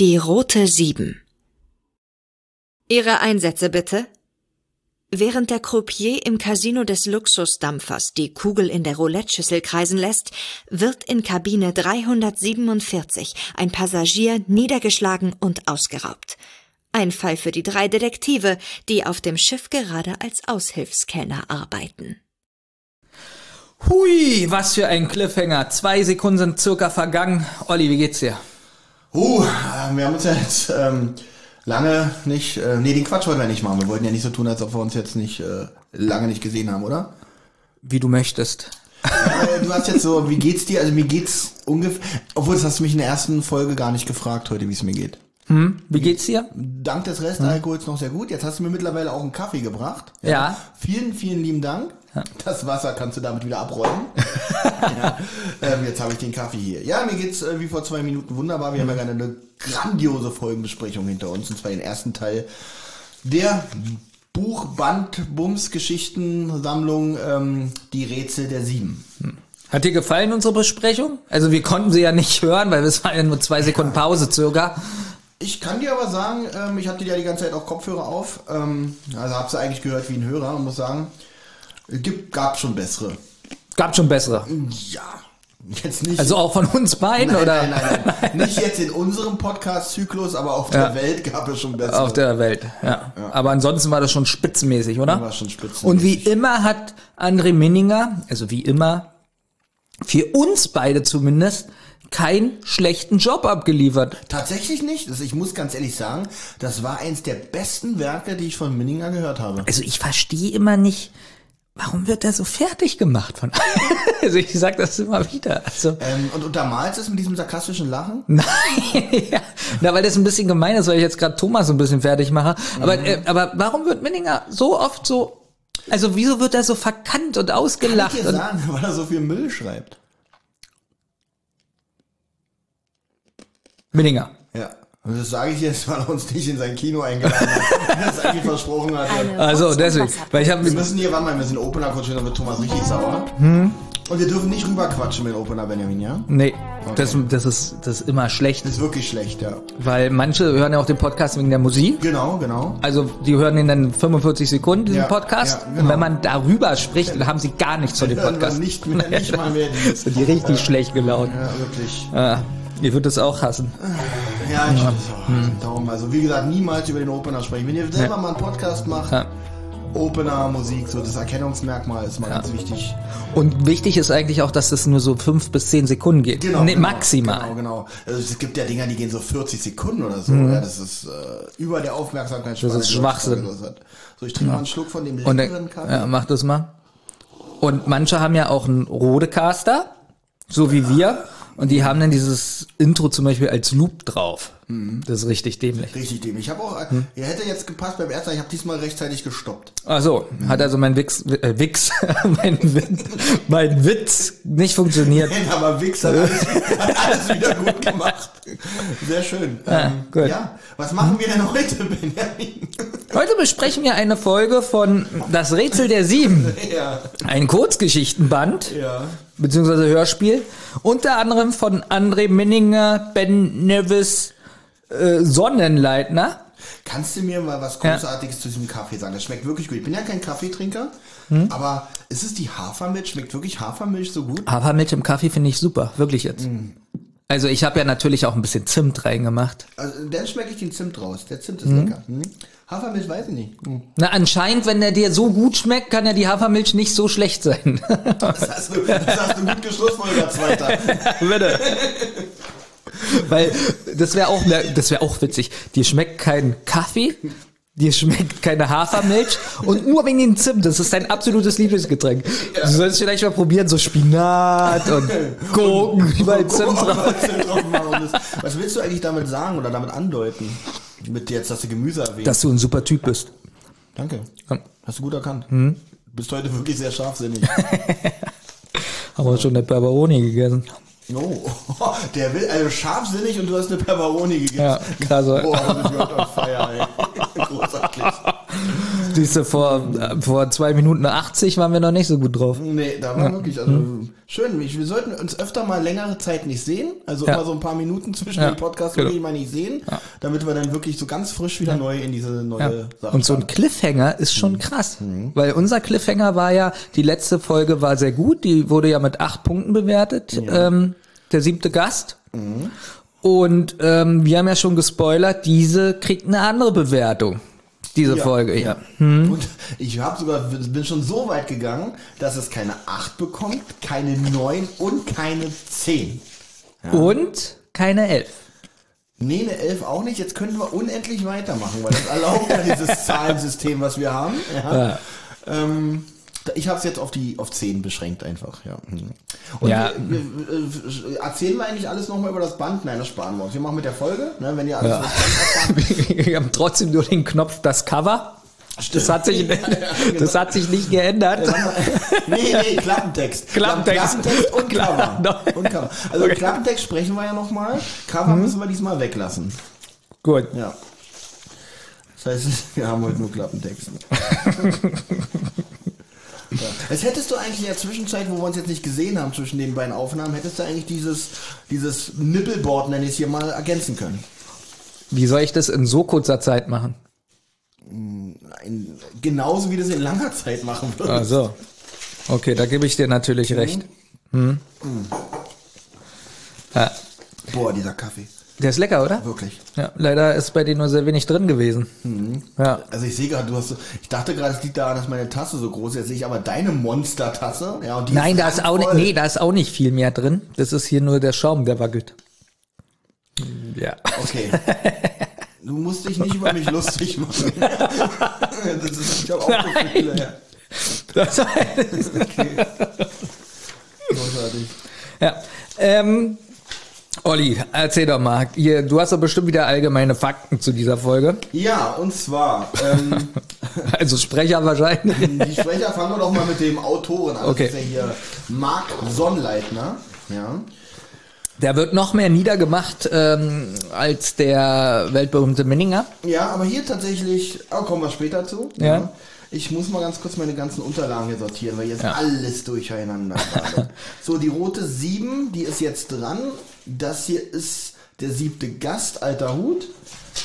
Die rote Sieben. Ihre Einsätze bitte. Während der Croupier im Casino des Luxusdampfers die Kugel in der Roulette-Schüssel kreisen lässt, wird in Kabine 347 ein Passagier niedergeschlagen und ausgeraubt. Ein Fall für die drei Detektive, die auf dem Schiff gerade als Aushilfskellner arbeiten. Hui, was für ein Cliffhanger. Zwei Sekunden sind circa vergangen. Olli, wie geht's dir? Uh, wir haben uns ja jetzt ähm, lange nicht, äh, nee, den Quatsch wollten wir nicht machen. Wir wollten ja nicht so tun, als ob wir uns jetzt nicht äh, lange nicht gesehen haben, oder? Wie du möchtest. Äh, du hast jetzt so, wie geht's dir? Also mir geht's ungefähr, obwohl das hast du mich in der ersten Folge gar nicht gefragt heute, wie es mir geht. Hm? Wie geht's dir? Dank des Restalkohols noch sehr gut. Jetzt hast du mir mittlerweile auch einen Kaffee gebracht. Ja. Vielen, vielen lieben Dank. Das Wasser kannst du damit wieder abräumen. ja. ähm, jetzt habe ich den Kaffee hier. Ja, mir geht's äh, wie vor zwei Minuten wunderbar. Wir haben ja gerade eine grandiose Folgenbesprechung hinter uns. Und zwar den ersten Teil der Buchband-Bums-Geschichten-Sammlung ähm, Die Rätsel der Sieben. Hat dir gefallen unsere Besprechung? Also wir konnten sie ja nicht hören, weil es waren ja nur zwei Sekunden Pause circa. Ich kann dir aber sagen, ähm, ich hatte ja die ganze Zeit auch Kopfhörer auf. Ähm, also habe sie eigentlich gehört wie ein Hörer und muss sagen, es gibt, gab schon bessere. Gab schon bessere. Ja, jetzt nicht. Also auch von uns beiden, nein, oder? Nein, nein, nein. Nicht jetzt in unserem Podcast-Zyklus, aber auf Ja. der Welt gab es schon bessere. Auf der Welt, ja. Aber ansonsten war das schon spitzenmäßig, oder? War schon spitzenmäßig. Und wie immer hat André Minninger, also wie immer, für uns beide zumindest, keinen schlechten Job abgeliefert. Tatsächlich nicht. Das, ich muss ganz ehrlich sagen, das war eins der besten Werke, die ich von Minninger gehört habe. Also ich verstehe immer nicht, warum wird er so fertig gemacht von Also ich sag das immer wieder. Also Ähm, und untermalt es mit diesem sarkastischen Lachen? Nein, ja. Na, weil das ein bisschen gemein ist, weil ich jetzt gerade Thomas so ein bisschen fertig mache. Aber, Mhm. äh, aber warum wird Minninger so oft so, also wieso wird er so verkannt und Kann ausgelacht? ich dir sagen, weil er so viel Müll schreibt. Minninger. Ja. Und das sage ich jetzt, weil er uns nicht in sein Kino eingeladen hat. er es eigentlich versprochen hat. Also deswegen, weil ich habe Wir müssen hier, warte mal, wir sind Opener quatschen, dann wird Thomas richtig sauer. Hm? Und wir dürfen nicht rüberquatschen mit Opener Benjamin, ja? Nee, das, das, ist, das ist immer schlecht, Das ist wirklich schlecht, ja. weil manche hören ja auch den Podcast wegen der Musik. Genau, genau. Also die hören den dann 45 Sekunden, diesen Ja, Podcast. ja, genau. Und wenn man darüber spricht, dann haben sie gar nichts zu dem Podcast. nicht mehr, nicht mal mehr die- sind die richtig schlecht gelaunt. Ja, wirklich. Ah, ihr würdet es auch hassen. Ja, ich so, darum. Also wie gesagt, niemals über den Opener sprechen. Wenn ihr selber mal einen Podcast macht, Ja. Opener, Musik, so das Erkennungsmerkmal ist mal ganz wichtig. Und wichtig ist eigentlich auch, dass es nur so fünf bis zehn Sekunden geht. Genau, nee, genau, maximal. Genau, genau. Also es gibt ja Dinger, die gehen so 40 Sekunden oder so. Ja, das ist äh, über der Aufmerksamkeit. Mhm. Das ist Schwachsinn. So, ich trinke mal einen Schluck von dem Und leckeren Kaffee. ja, mach das mal. Und manche haben ja auch einen Rodecaster, so wie wir. Und die haben dann dieses Intro zum Beispiel als Loop drauf. Mhm. Das ist richtig dämlich. Richtig dem. Ich habe auch, Hm. er hätte jetzt gepasst beim ersten, ich habe diesmal rechtzeitig gestoppt. Ach so, hat also mein Wix, äh, Wix, mein, Witz, mein Witz nicht funktioniert. Aber Wix hat alles, hat alles wieder gut gemacht. Sehr schön. Ähm, gut. Ja, was machen wir denn heute, Benjamin? Heute besprechen wir eine Folge von Das Rätsel der Sieben. ja, Ein Kurzgeschichtenband. ja. Beziehungsweise Hörspiel, unter anderem von André Minninger, Ben Nevis, äh, Sonnenleitner. Kannst du mir mal was Großartiges zu diesem Kaffee sagen? Das schmeckt wirklich gut. Ich bin ja kein Kaffeetrinker, Hm? aber ist es die Hafermilch? Schmeckt wirklich Hafermilch so gut? Hafermilch im Kaffee finde ich super, wirklich jetzt. Also ich habe ja natürlich auch ein bisschen Zimt reingemacht. Also, dann schmecke ich den Zimt raus. Der Zimt ist Hm? lecker. Hm? Hafermilch weiß ich nicht. Hm. Na anscheinend, wenn der dir so gut schmeckt, kann ja die Hafermilch nicht so schlecht sein. Das hast du, das hast du gut geschlussfolgert, Zweiter. Bitte. Weil das wäre auch, das wäre auch witzig. Dir schmeckt kein Kaffee, dir schmeckt keine Hafermilch und nur wegen dem Zimt. Das ist dein absolutes Lieblingsgetränk. Du sollst vielleicht mal probieren, so Spinat und Gurken, überall Zimt drauf. Was willst du eigentlich damit sagen oder damit andeuten? Mit jetzt, dass du Gemüse erwähnt. Dass du ein super Typ bist. Danke. Ja. Hast du gut erkannt. Hm? Du bist heute wirklich sehr scharfsinnig. Haben wir schon eine Pepperoni gegessen. Oh, der will, also scharfsinnig und du hast eine Pepperoni gegessen. Ja, krass, oder? Boah, da bin ich heute on fire, ey. Großartig. Siehst du, vor, äh, vor zwei Minuten 80 waren wir noch nicht so gut drauf. Nee, da war wirklich, also Schön, ich- wir sollten uns öfter mal längere Zeit nicht sehen, also Ja. immer so ein paar Minuten zwischen Ja, den Podcasts genau. wirklich mal nicht sehen, damit wir dann wirklich so ganz frisch wieder neu in diese neue Ja. Sache Und so ein. Cliffhanger ist schon krass. Weil unser Cliffhanger war ja, die letzte Folge war sehr gut, die wurde ja mit acht Punkten bewertet, ähm, der siebte Gast. Und ähm, wir haben ja schon gespoilert, diese kriegt eine andere Bewertung. Diese Ja. Folge, ja. Und ich habe sogar bin schon so weit gegangen, dass es keine 8 bekommt, keine 9 und keine 10. Und keine elf. Nee, eine 11 auch nicht. Jetzt können wir unendlich weitermachen, weil das erlaubt ja dieses Zahlensystem, was wir haben. Ja. Ja. Ähm, ich habe es jetzt auf die auf 10 beschränkt einfach. Ja. Hm. Und Ja. Wir, wir, äh, erzählen wir eigentlich alles nochmal über das Band? Nein, das sparen wir uns. Wir machen mit der Folge, ne, wenn ihr alles Ja. erfahren. Wir haben trotzdem nur den Knopf, das Cover. Das hat sich, das hat sich nicht geändert. nee, nee, Klappentext. Klappentext. Klappentext und Cover. Klar. Und Cover. Also Klappentext sprechen wir ja nochmal. Cover müssen wir diesmal weglassen. Gut. Ja. Das heißt, wir haben heute nur Klappentext. Ja. Als hättest du eigentlich in der Zwischenzeit, wo wir uns jetzt nicht gesehen haben zwischen den beiden Aufnahmen, hättest du eigentlich dieses, dieses Nippelboard, nenne ich es hier mal, ergänzen können. Wie soll ich das in so kurzer Zeit machen? Ein, genauso wie du es in langer Zeit machen würdest. Ach so. Okay, da gebe ich dir natürlich recht. Hm. Ja, Boah, dieser Kaffee. Der ist lecker, oder? Wirklich. Ja, leider ist bei dir nur sehr wenig drin gewesen. Ja. Also ich sehe gerade, du hast so, ich dachte gerade, es liegt daran, dass meine Tasse so groß ist. Jetzt sehe ich aber deine Monstertasse. Ja, und die Nein, da ist auch nicht, nee, da ist auch nicht viel mehr drin. Das ist hier nur der Schaum, der war gut. Ja. Okay. Du musst dich nicht über mich lustig machen. das ist, ich habe auch Gefühle. Ja. Das war, Okay. Großartig. ja. Ähm, Olli, erzähl doch mal. Hier, du hast doch bestimmt wieder allgemeine Fakten zu dieser Folge. Ja, und zwar, ähm, Also Sprecher wahrscheinlich. die Sprecher fangen wir doch mal mit dem Autoren an. Okay. Das ist ja hier Marc Sonnleitner. Ja. Der wird noch mehr niedergemacht ähm, als der weltberühmte Minninger. Ja, aber hier tatsächlich, oh, kommen wir später zu. Ja. Ich muss mal ganz kurz meine ganzen Unterlagen hier sortieren, weil hier ist Ja. alles durcheinander. so, die rote 7, die ist jetzt dran. Das hier ist der siebte Gast, alter Hut.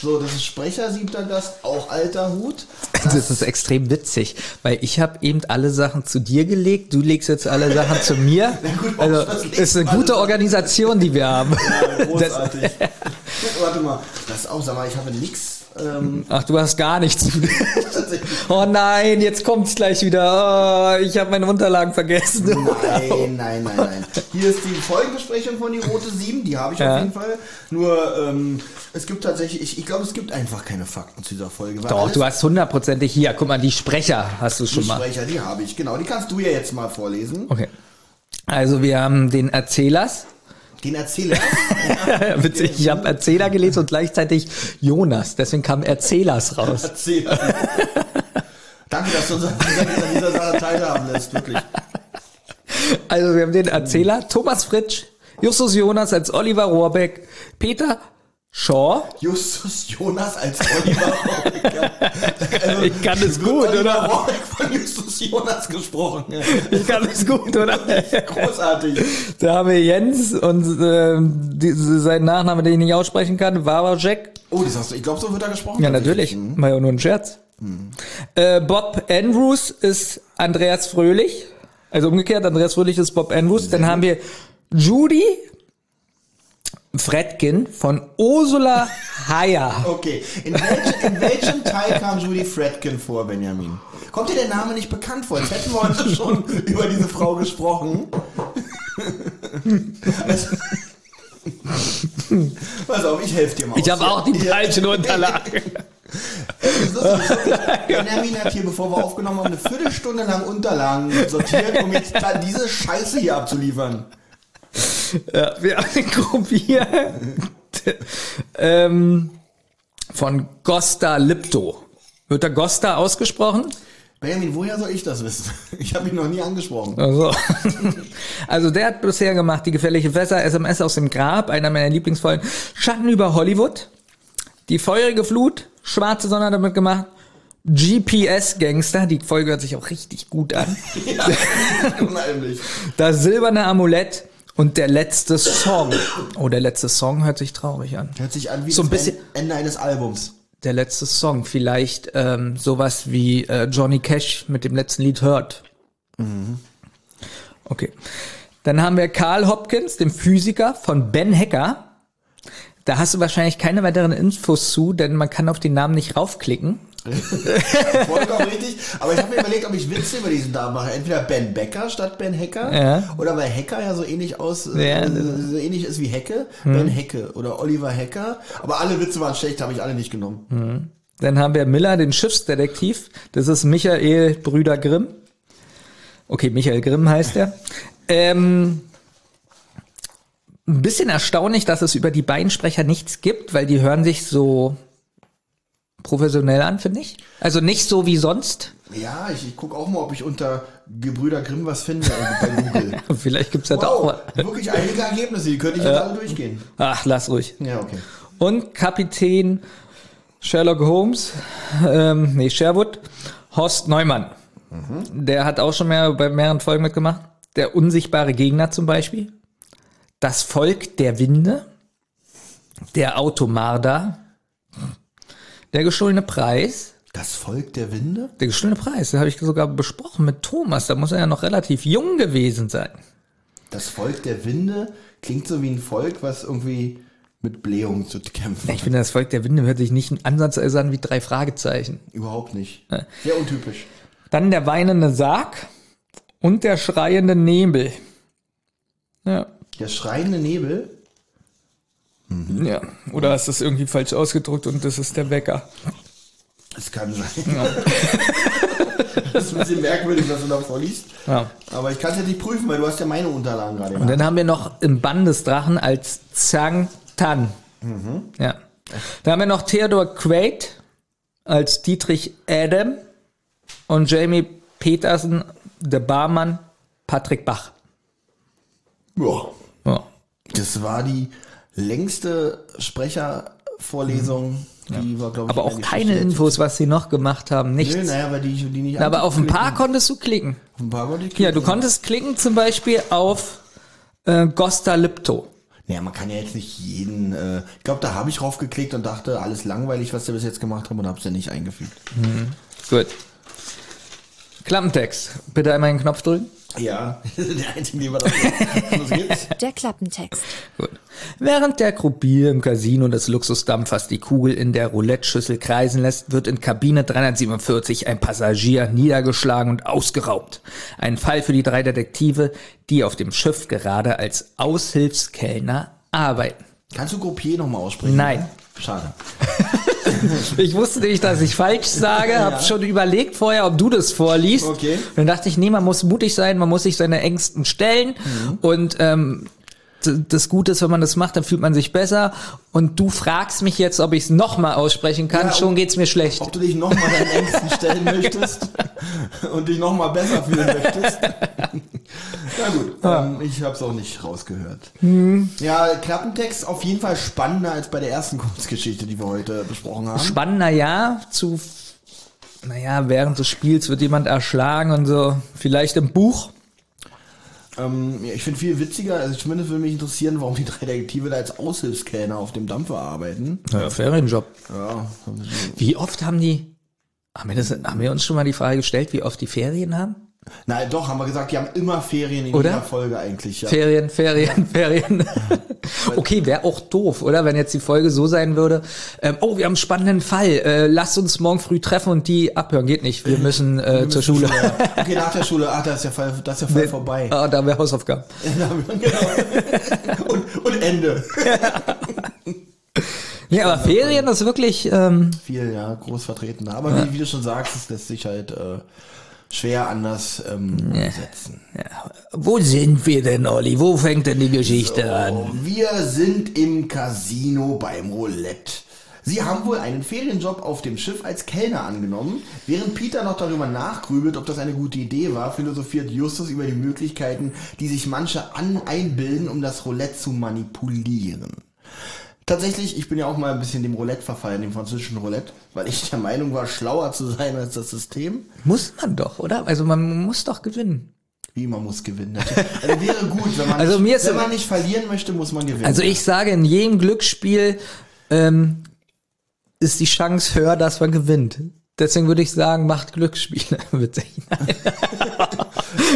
So, das ist Sprecher, siebter Gast, auch alter Hut. Das ist extrem witzig, weil ich habe eben alle Sachen zu dir gelegt, du legst jetzt alle Sachen zu mir. gut, Also das ist eine gute. Organisation, die wir haben. Ja, großartig. Warte mal, das ist auch, sag mal, ich habe nix. Ähm, Ach, du hast gar nichts. Oh nein, jetzt kommt's gleich wieder. Oh, ich habe meine Unterlagen vergessen. Nein, nein, nein, nein. Hier ist die Folgenbesprechung von die Rote 7, die habe ich Ja. auf jeden Fall. Nur, ähm, es gibt tatsächlich, ich, ich glaube, es gibt einfach keine Fakten zu dieser Folge. Doch, du hast hundertprozentig hier. Guck mal, die Sprecher hast du die schon mal. Sprecher, die habe ich, genau. Die kannst du ja jetzt mal vorlesen. Okay. Also wir haben den Erzählers. Den Erzähler. Witzig, ich habe Erzähler gelesen und gleichzeitig Jonas. Deswegen kam Erzählers raus. Erzähler. Danke, dass du uns an dieser, an dieser Sache teilhaben lässt, wirklich. Also wir haben den Erzähler Thomas Fritsch, Justus Jonas als Oliver Rohrbeck, Peter Shaw. Justus Jonas als Oliver Rohrbeck. Also, Ich kann es wird gut, Oliver oder? Rohrbeck von Justus Jonas gesprochen. Ich kann es gut, oder? Großartig. Da haben wir Jens und ähm, die, seinen Nachname, den ich nicht aussprechen kann, Wawajek. Oh, das hast du, ich glaube, so wird er gesprochen. Ja, natürlich. War ja nur ein Scherz. Äh, Bob Andrews ist Andreas Fröhlich. Also umgekehrt, Andreas Fröhlich ist Bob Andrews. Dann haben wir Judy Fredkin von Ursula Heyer. Okay, in, welch, in welchem Teil kam Judy Fredkin vor, Benjamin? Kommt dir der Name nicht bekannt vor? Jetzt hätten wir heute schon über diese Frau gesprochen. Also- Pass auf, ich helfe dir mal. Ich habe auch die falschen Unterlagen. Benjamin hat hier, bevor wir aufgenommen haben, eine Viertelstunde lang Unterlagen sortiert, um jetzt diese Scheiße hier abzuliefern. Ja, wir haben eine Gruppe hier ähm, von Gosta Lipto. Wird der Gosta ausgesprochen? Benjamin, woher soll ich das wissen? Ich habe ihn noch nie angesprochen. Also, also der hat bisher gemacht die gefährliche Fässer, SMS aus dem Grab, einer meiner Lieblingsfolgen, Schatten über Hollywood, die feurige Flut, schwarze Sonne damit gemacht, GPS-Gangster, die Folge hört sich auch richtig gut an. Ja, unheimlich. Das silberne Amulett und der letzte Song. Oh, der letzte Song hört sich traurig an. Hört sich an wie So ein das bisschen- Ende eines Albums. Der letzte Song, vielleicht ähm, sowas wie äh, Johnny Cash mit dem letzten Lied hört. Okay. Dann haben wir Carl Hopkins, den Physiker von Ben Hacker. Da hast du wahrscheinlich keine weiteren Infos zu, denn man kann auf den Namen nicht raufklicken. Vollkommen richtig. Aber ich habe mir überlegt, ob ich Witze über diesen Namen mache. Entweder Ben Becker statt Ben Hacker. Ja. Oder weil Hacker ja so ähnlich aus, äh, Ja. Hm. so ähnlich ist wie Hecke. Ben Hecke oder Oliver Hacker. Aber alle Witze waren schlecht, habe ich alle nicht genommen. Dann haben wir Miller, den Schiffsdetektiv. Das ist Michael Brüder Grimm. Okay, Michael Grimm heißt er. Ähm, ein bisschen erstaunlich, dass es über die beiden Sprecher nichts gibt, weil die hören sich so professionell an, finde ich. Also nicht so wie sonst. Ja, ich, ich gucke auch mal, ob ich unter Gebrüder Grimm was finde äh, bei Google. Vielleicht gibt's ja doch Wow, mal. wirklich einige Ergebnisse, die könnte ich jetzt alle durchgehen. Ach, lass ruhig. Ja, okay. Und Kapitän Sherlock Holmes, ähm, nee, Sherwood, Horst Neumann. Der hat auch schon mehr bei mehreren Folgen mitgemacht. Der unsichtbare Gegner zum Beispiel. Das Volk der Winde. Der Automarder. Der gestohlene Preis. Das Volk der Winde? Der gestohlene Preis, den habe ich sogar besprochen mit Thomas. Da muss er ja noch relativ jung gewesen sein. Das Volk der Winde klingt so wie ein Volk, was irgendwie mit Blähungen zu kämpfen Ich finde, das Volk der Winde hört sich nicht ein Ansatzweise an wie drei Fragezeichen. Überhaupt nicht. Sehr untypisch. Dann der weinende Sarg und der schreiende Nebel. Ja. Der schreiende Nebel. Ja. Oder ist das irgendwie falsch ausgedrückt und das ist der Wecker? Das kann sein. das ist ein bisschen merkwürdig, was du da vorliest. Ja. Aber ich kann es ja nicht prüfen, weil du hast ja meine Unterlagen gerade. Und dann haben wir noch im Bann des Drachen als Zhang Tan. Ja. Da haben wir noch Theodor Quaid als Dietrich Adam und Jamie Petersen, der Barmann, Patrick Bach. Ja. Ja. Das war die längste Sprechervorlesung, die war, glaube ich, Aber auch Geschichte keine jetzt. Infos, was sie noch gemacht haben. Nichts. Nö, naja, weil die, die nicht Aber auf ein paar konntest du klicken. Auf ein paar konnte ich Ja, du klicken. konntest klicken zum Beispiel auf äh, Gosta Lipto. Naja, man kann ja jetzt nicht jeden. Äh, ich glaube, da habe ich draufgeklickt und dachte, alles langweilig, was wir bis jetzt gemacht haben und habe es ja nicht eingefügt. Gut. Klappentext. Bitte einmal den Knopf drücken. Ja, der einzige, den wir da Los geht's. Der Klappentext. Gut. Während der Croupier im Casino des Luxusdampfers die Kugel in der Roulette-Schüssel kreisen lässt, wird in Kabine 347 ein Passagier niedergeschlagen und ausgeraubt. Ein Fall für die drei Detektive, die auf dem Schiff gerade als Aushilfskellner arbeiten. Kannst du Groupier nochmal aussprechen? Nein. Schade. Ich wusste nicht, dass ich falsch sage, habe schon überlegt vorher, ob du das vorliest. Okay. Und dann dachte ich, nee, man muss mutig sein, man muss sich seine Ängsten stellen Mhm. und ähm, das Gute ist, wenn man das macht, dann fühlt man sich besser. Und du fragst mich jetzt, ob ich es nochmal aussprechen kann. Ja, Schon ob- geht's mir schlecht. Ob du dich nochmal deinen Ängsten stellen möchtest und dich nochmal besser fühlen möchtest. Na gut, ähm, ich habe es auch nicht rausgehört. Hm. Ja, Klappentext auf jeden Fall spannender als bei der ersten Kurzgeschichte, die wir heute besprochen haben. Spannender ja zu, naja, während des Spiels wird jemand erschlagen und so. Vielleicht im Buch. Ähm, ich finde viel witziger, also zumindest würde mich interessieren, warum die drei Detektive da als Aushilfskellner auf dem Dampfer arbeiten. Ja, Ferienjob. Ja, Wie oft haben die, haben wir, das, haben wir uns schon mal die Frage gestellt, wie oft die Ferien haben? Nein, doch, haben wir gesagt, die haben immer Ferien in Oder? jeder Folge eigentlich. Ja. Ferien, Ferien, Ferien. okay, wäre auch doof, oder? Wenn jetzt die Folge so sein würde, ähm, oh, wir haben einen spannenden Fall, äh, lasst uns morgen früh treffen und die abhören. Geht nicht, wir müssen äh, zur Schule. Okay, nach der Schule, ach, da ist der Fall, da ist der Fall vorbei. Ah, da wäre Hausaufgaben. genau. und, und Ende. Nee, aber Ferien ist wirklich, ähm, Viel, ja, groß vertreten. Aber wie, wie du schon sagst, es lässt sich halt äh, schwer anders ähm, umsetzen. wo sind wir denn, Olli? Wo fängt denn die Geschichte an? Wir sind im Casino beim Roulette. Sie haben wohl einen Ferienjob auf dem Schiff als Kellner angenommen. Während Peter noch darüber nachgrübelt, ob das eine gute Idee war, philosophiert Justus über die Möglichkeiten, die sich manche an einbilden, um das Roulette zu manipulieren. Tatsächlich, ich bin ja auch mal ein bisschen dem Roulette verfallen, dem französischen Roulette, weil ich der Meinung war, schlauer zu sein als das System. Muss man doch, oder? Also man muss doch gewinnen. Wie man muss gewinnen. Also wäre gut, wenn man, Also nicht, wenn man nicht verlieren möchte, muss man gewinnen. Also ich sage, in jedem Glücksspiel ähm, ist die Chance höher, dass man gewinnt. Deswegen würde ich sagen, macht Glücksspiele. Witzig.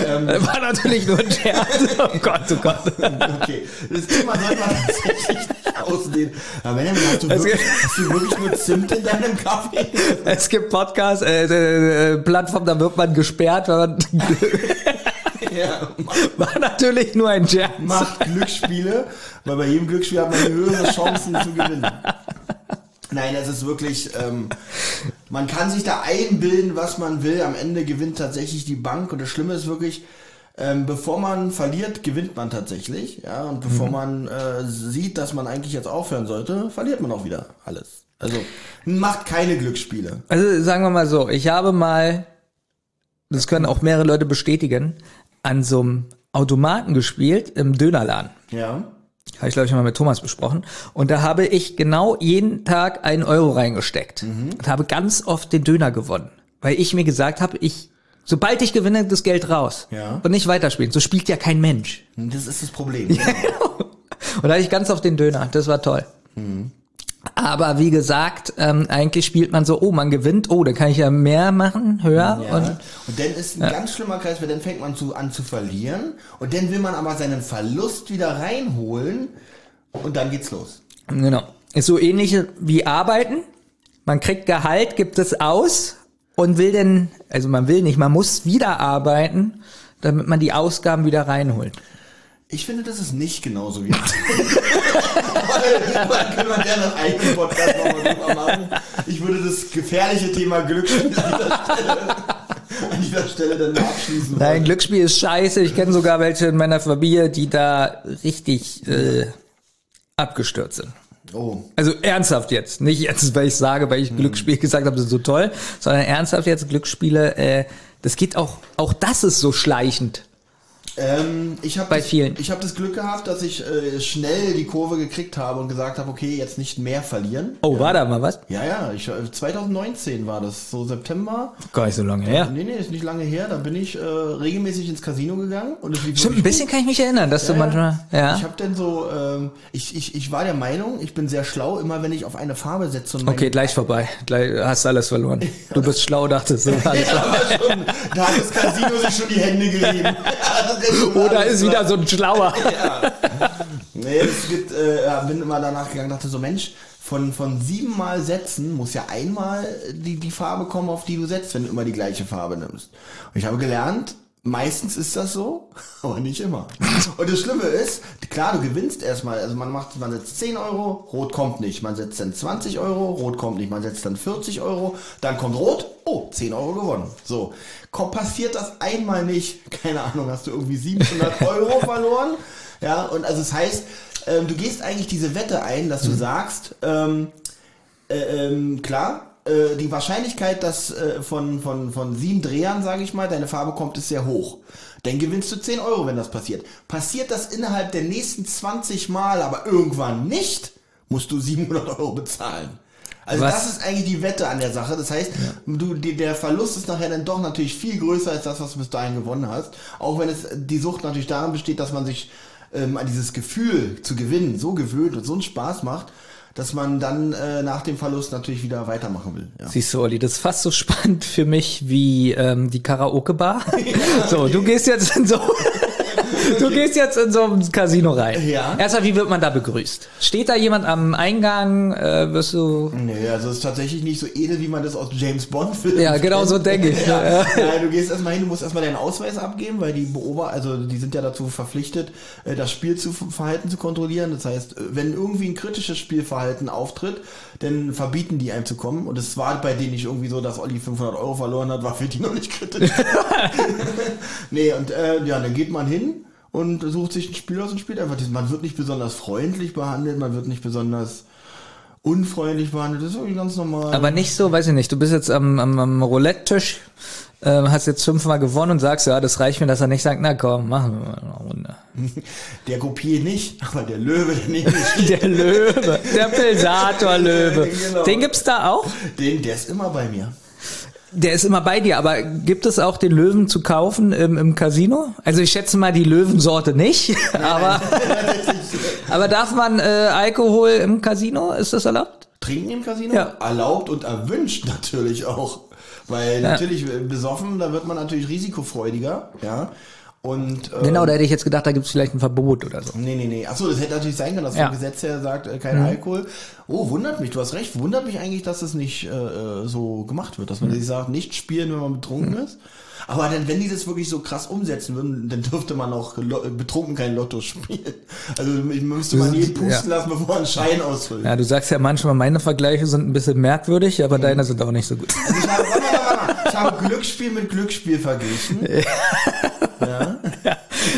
Ähm. War natürlich nur ein Scherz. Oh Gott, oh Gott. Okay, das Thema sollte man tatsächlich nicht ausdehnen. Aber Benjamin, hast du, Es wirklich, gibt- hast du wirklich nur Zimt in deinem Kaffee? Es gibt Podcasts, äh, äh, äh, Plattformen, da wird man gesperrt, weil man Ja, war natürlich nur ein Scherz. macht Glücksspiele, weil bei jedem Glücksspiel hat man höhere Chancen zu gewinnen. Nein, es ist wirklich, ähm, man kann sich da einbilden, was man will. Am Ende gewinnt tatsächlich die Bank. Und das Schlimme ist wirklich, ähm, bevor man verliert, gewinnt man tatsächlich. Ja, und bevor man äh, sieht, dass man eigentlich jetzt aufhören sollte, verliert man auch wieder alles. Also macht keine Glücksspiele. Also sagen wir mal so, ich habe mal, das können auch mehrere Leute bestätigen, an so einem Automaten gespielt im Dönerladen. Ja. Habe ich, glaube ich, mal mit Thomas besprochen. Und da habe ich genau jeden Tag einen Euro reingesteckt und habe ganz oft den Döner gewonnen. Weil ich mir gesagt habe, ich, sobald ich gewinne, das Geld raus. Ja. Und nicht weiterspielen. So spielt ja kein Mensch. Das ist das Problem. Und da hatte ich ganz oft den Döner. Das war toll. Aber wie gesagt, ähm, eigentlich spielt man so, oh, man gewinnt, oh, da kann ich ja mehr machen, höher. Ja. Und Und, dann ist ein ganz schlimmer Kreis, weil dann fängt man zu, an zu verlieren und dann will man aber seinen Verlust wieder reinholen und dann geht's los. Genau. Ist so ähnlich wie arbeiten. Man kriegt Gehalt, gibt es aus und will denn, also man will nicht, man muss wieder arbeiten, damit man die Ausgaben wieder reinholt. Ich finde, das ist nicht genauso wie können wir gerne einen eigenen Podcast nochmal drüber machen. Ich würde das gefährliche Thema Glücksspiel an dieser Stelle, an dieser Stelle dann abschließen Nein, wollen. Glücksspiel ist scheiße. Ich kenne sogar welche in meiner Familie, die da richtig äh, abgestürzt sind. Oh. Also ernsthaft jetzt. Nicht jetzt, weil ich sage, weil ich Glücksspiel gesagt habe, das ist so toll, sondern ernsthaft jetzt Glücksspiele, äh, das geht auch, auch das ist so schleichend. Ähm, ich habe Bei das, vielen. Ich habe das Glück gehabt, dass ich äh, schnell die Kurve gekriegt habe und gesagt habe, okay, jetzt nicht mehr verlieren. Oh, war da mal was? Ja, ja, ich, äh, 2019 war das, so September. Gar nicht so lange her. Nee, nee, ist nicht lange her. Da bin ich äh, regelmäßig ins Casino gegangen und es lief Stimmt, ein bisschen kann ich mich erinnern, dass du Ja, manchmal, ja. Ich habe dann so, ähm, ich, ich, ich war der Meinung, ich bin sehr schlau, immer wenn ich auf eine Farbe setze und Okay, gleich vorbei. Gleich hast alles verloren. Du bist schlau, dachtest du. Alles Ja, aber schon, da hat das Casino sich schon die Hände gerieben. Oder ist wieder so ein Schlauer. Nee, es gibt, äh, ja, bin immer danach gegangen, dachte so, Mensch, von, von siebenmal Sätzen muss ja einmal die, die Farbe kommen, auf die du setzt, wenn du immer die gleiche Farbe nimmst. Und ich habe gelernt, meistens ist das so, aber nicht immer. Und das Schlimme ist, klar, du gewinnst erstmal, also man macht, man setzt 10 Euro, Rot kommt nicht, man setzt dann 20 Euro, Rot kommt nicht, man setzt dann 40 Euro, dann kommt Rot, oh, 10 Euro gewonnen. So, passiert das einmal nicht, keine Ahnung, hast du irgendwie 700 Euro verloren, ja, und also das heißt, ähm, du gehst eigentlich diese Wette ein, dass du sagst, ähm, äh, ähm, klar, äh, die Wahrscheinlichkeit, dass äh, von, von, von sieben Drehern, sage ich mal, deine Farbe kommt, ist sehr hoch. Dann gewinnst du 10 Euro, wenn das passiert. Passiert das innerhalb der nächsten 20 Mal, aber irgendwann nicht, musst du 700 Euro bezahlen. Also Was? das ist eigentlich die Wette an der Sache. Das heißt, du, die, der Verlust ist nachher dann doch natürlich viel größer als das, was du bis dahin gewonnen hast. Auch wenn es die Sucht natürlich daran besteht, dass man sich ähm, an dieses Gefühl zu gewinnen so gewöhnt und so einen Spaß macht, dass man dann äh, nach dem Verlust natürlich wieder weitermachen will. Ja. Siehst du, Olli, das ist fast so spannend für mich wie ähm, die Karaoke-Bar. so, du gehst jetzt in so. Du gehst jetzt in so ein Casino rein. Ja. Erstmal, wie wird man da begrüßt? Steht da jemand am Eingang? Äh, wirst du. Nee, also es ist tatsächlich nicht so edel, wie man das aus James Bond Filmen Ja, genau so denke ich. Ja. Ja. Nein, du gehst erstmal hin, du musst erstmal deinen Ausweis abgeben, weil die Beobachter, also die sind ja dazu verpflichtet, äh, das Spielverhalten zu kontrollieren. Das heißt, wenn irgendwie ein kritisches Spielverhalten auftritt, dann verbieten die einem zu kommen. Und es war bei denen nicht irgendwie so, dass Olli 500 Euro verloren hat, war für die noch nicht kritisch. nee, und äh, ja, dann geht man hin und sucht sich ein Spiel aus und spielt einfach diesen. Man wird nicht besonders freundlich behandelt, man wird nicht besonders unfreundlich behandelt. Das ist wirklich ganz normal. Aber nicht so, weiß ich nicht, du bist jetzt am, am, am Roulette-Tisch ähm, hast jetzt fünfmal gewonnen und sagst, ja, das reicht mir, dass er nicht sagt, na komm, machen wir mal eine Runde. Der Groupier nicht, aber der Löwe, der steht, Der Löwe, der Pilsator-Löwe. Genau. Den gibt's da auch? den, der ist immer bei mir. Der ist immer bei dir, aber gibt es auch den Löwen zu kaufen im, im Casino? Also ich schätze mal die Löwensorte nicht, aber, aber darf man äh, Alkohol im Casino? Ist das erlaubt? Trinken im Casino? Ja. Erlaubt und erwünscht natürlich auch. Weil natürlich äh, besoffen, da wird man natürlich risikofreudiger, ja. Und äh, Genau, da hätte ich jetzt gedacht, da gibt es vielleicht ein Verbot oder so. Nee, nee, nee. Achso, das hätte natürlich sein können, dass Ja. vom Gesetz her sagt, äh, kein Alkohol. Oh, wundert mich, du hast recht. Wundert mich eigentlich, dass das nicht äh, äh, so gemacht wird. Dass man sich sagt, nicht spielen, wenn man betrunken ist. Aber dann, wenn die das wirklich so krass umsetzen würden, dann dürfte man auch lo- betrunken kein Lotto spielen. Also ich müsste man jeden pusten Ja. lassen, bevor einen Schein ausfüllt. Ja, du sagst ja manchmal, meine Vergleiche sind ein bisschen merkwürdig, aber deine sind auch nicht so gut. Also ich habe. Ich habe Glücksspiel mit Glücksspiel verglichen.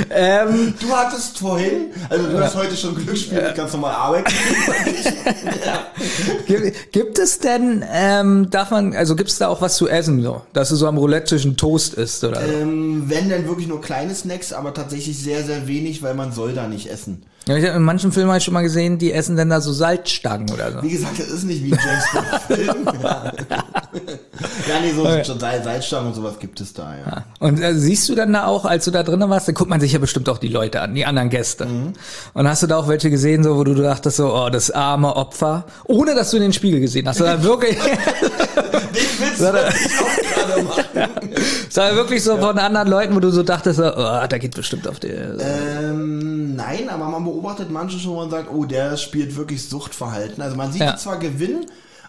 ähm, Du hattest vorhin, also du hast heute schon Glücksspiel mit ganz normal Arbeit verglichen. gibt, gibt es denn, ähm, darf man, also gibt es da auch was zu essen, so, dass du so am Roulette-Tisch einen Toast isst oder? Ähm, wenn dann wirklich nur kleine Snacks, aber tatsächlich sehr, sehr wenig, weil man soll da nicht essen. Ja, ich hab in manchen Filmen habe ich schon mal gesehen, die essen dann da so Salzstangen oder so. Wie gesagt, das ist nicht wie ein James Bond-Film. ja. nee, so Okay. Salzstangen und sowas gibt es da, ja. Und äh, siehst du dann da auch, als du da drinnen warst, dann guckt man sich ja bestimmt auch die Leute an, die anderen Gäste. Und hast du da auch welche gesehen, so wo du dachtest so, oh, das arme Opfer, ohne dass du in den Spiegel gesehen hast, sondern wirklich, sondern wirklich so von anderen Leuten, wo du so dachtest, oh, da geht bestimmt auf die. Ähm, nein, aber man beobachtet manche schon, wo man sagt, oh, der spielt wirklich Suchtverhalten. Also man sieht Ja. zwar gewinnen,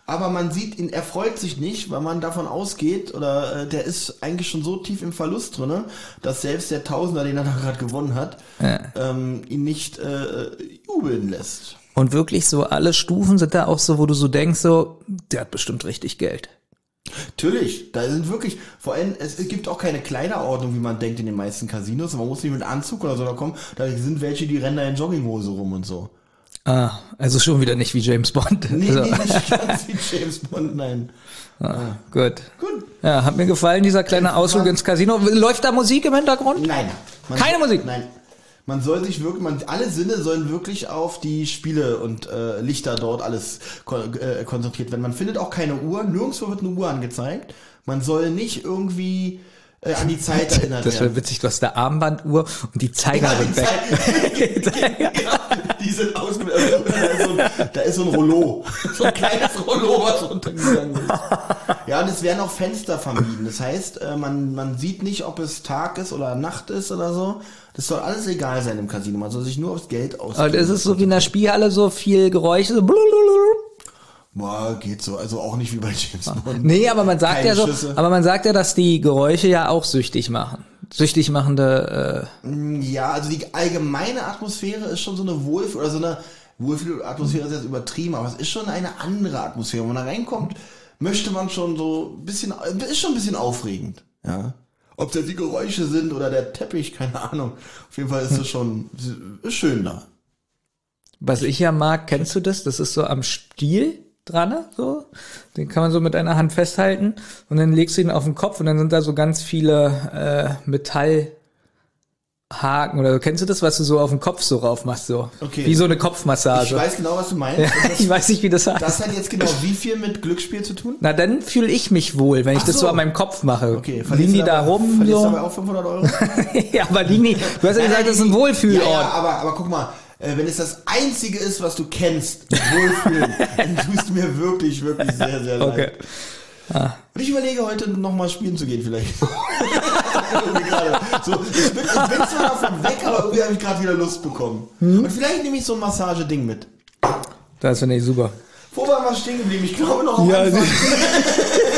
aber man sieht ihn, er freut sich nicht, weil man davon ausgeht, oder äh, der ist eigentlich schon so tief im Verlust drinne, dass selbst der Tausender, den er da gerade gewonnen hat, ähm, ihn nicht äh, jubeln lässt. Und wirklich so alle Stufen sind da auch so, wo du so denkst, so, der hat bestimmt richtig Geld. Natürlich, da sind wirklich, vor allem, es gibt auch keine Kleiderordnung, wie man denkt in den meisten Casinos. Man muss nicht mit Anzug oder so da kommen. Da sind welche, die rennen da in Jogginghose rum und so. Ah, also schon wieder nicht wie James Bond. Nee, also, nee, nicht ganz wie James Bond, nein. Gut. Gut. Ja, hat mir gefallen, dieser kleine Ausflug ins Casino. Läuft da Musik im Hintergrund? Nein. Keine Musik? Nein. Man soll sich wirklich, man, alle Sinne sollen wirklich auf die Spiele und äh, Lichter dort alles kon äh, konzentriert werden. Man findet auch keine Uhr, nirgendwo wird eine Uhr angezeigt. Man soll nicht irgendwie äh, an die Zeit erinnert Das wäre witzig, du hast da Armbanduhr und die Zeiger Ja, sind weg. Ja, die sind ausgebildet. Da ist so ein, da ist so ein Rollo. So ein kleines Rollo, was runtergegangen ist. Ja, und es werden auch Fenster vermieden. Das heißt, äh, man, man sieht nicht, ob es Tag ist oder Nacht ist oder so. Das soll alles egal sein im Casino. Man soll sich nur aufs Geld ausgeben. es ist so wie in der Spielhalle so viel Geräusche. So blulululu. Boah, geht so. Also auch nicht wie bei James Bond. Nee, aber man sagt Keine ja so, Schüsse. aber man sagt ja, dass die Geräusche ja auch süchtig machen. Süchtig machende, Ja, also die allgemeine Atmosphäre ist schon so eine Wohlfühl, oder so eine Wohlfühlatmosphäre ist jetzt übertrieben, aber es ist schon eine andere Atmosphäre. Wenn man da reinkommt, möchte man schon so ein bisschen, ist schon ein bisschen aufregend, ja. Ob das die Geräusche sind oder der Teppich, keine Ahnung. Auf jeden Fall ist es schon, ist schön da. äh, was ich ja mag, kennst du das? Das ist so am Stiel dran, ne? so. Den kann man so mit einer Hand festhalten und dann legst du ihn auf den Kopf und dann sind da so ganz viele äh, Metallhaken oder kennst du das, was du so auf den Kopf so rauf machst, so? Okay. Wie so eine Kopfmassage. Ich weiß genau, was du meinst. ja, das, ich weiß nicht, wie das heißt. das hat jetzt genau wie viel mit Glücksspiel zu tun? Na, dann fühle ich mich wohl, wenn ich Ach das so so. an meinem Kopf mache. Okay, liegen die du da dabei- rum Verlierst du so? dabei auch 500 Euro? ja, aber liegen die, du hast ja gesagt, das ist ein Wohlfühlort. Ja, ja, aber, aber guck mal, äh, wenn es das Einzige ist, was du kennst, Wohlfühlen, dann tust du mir wirklich, wirklich sehr, sehr leid. Okay. Und ich überlege heute nochmal spielen zu gehen vielleicht. So, ich, bin, ich bin zwar davon weg, aber irgendwie habe ich gerade wieder Lust bekommen. Und vielleicht nehme ich so ein Massageding mit. Das finde ich super. Wo waren wir stehen geblieben? Ich glaube noch Ja,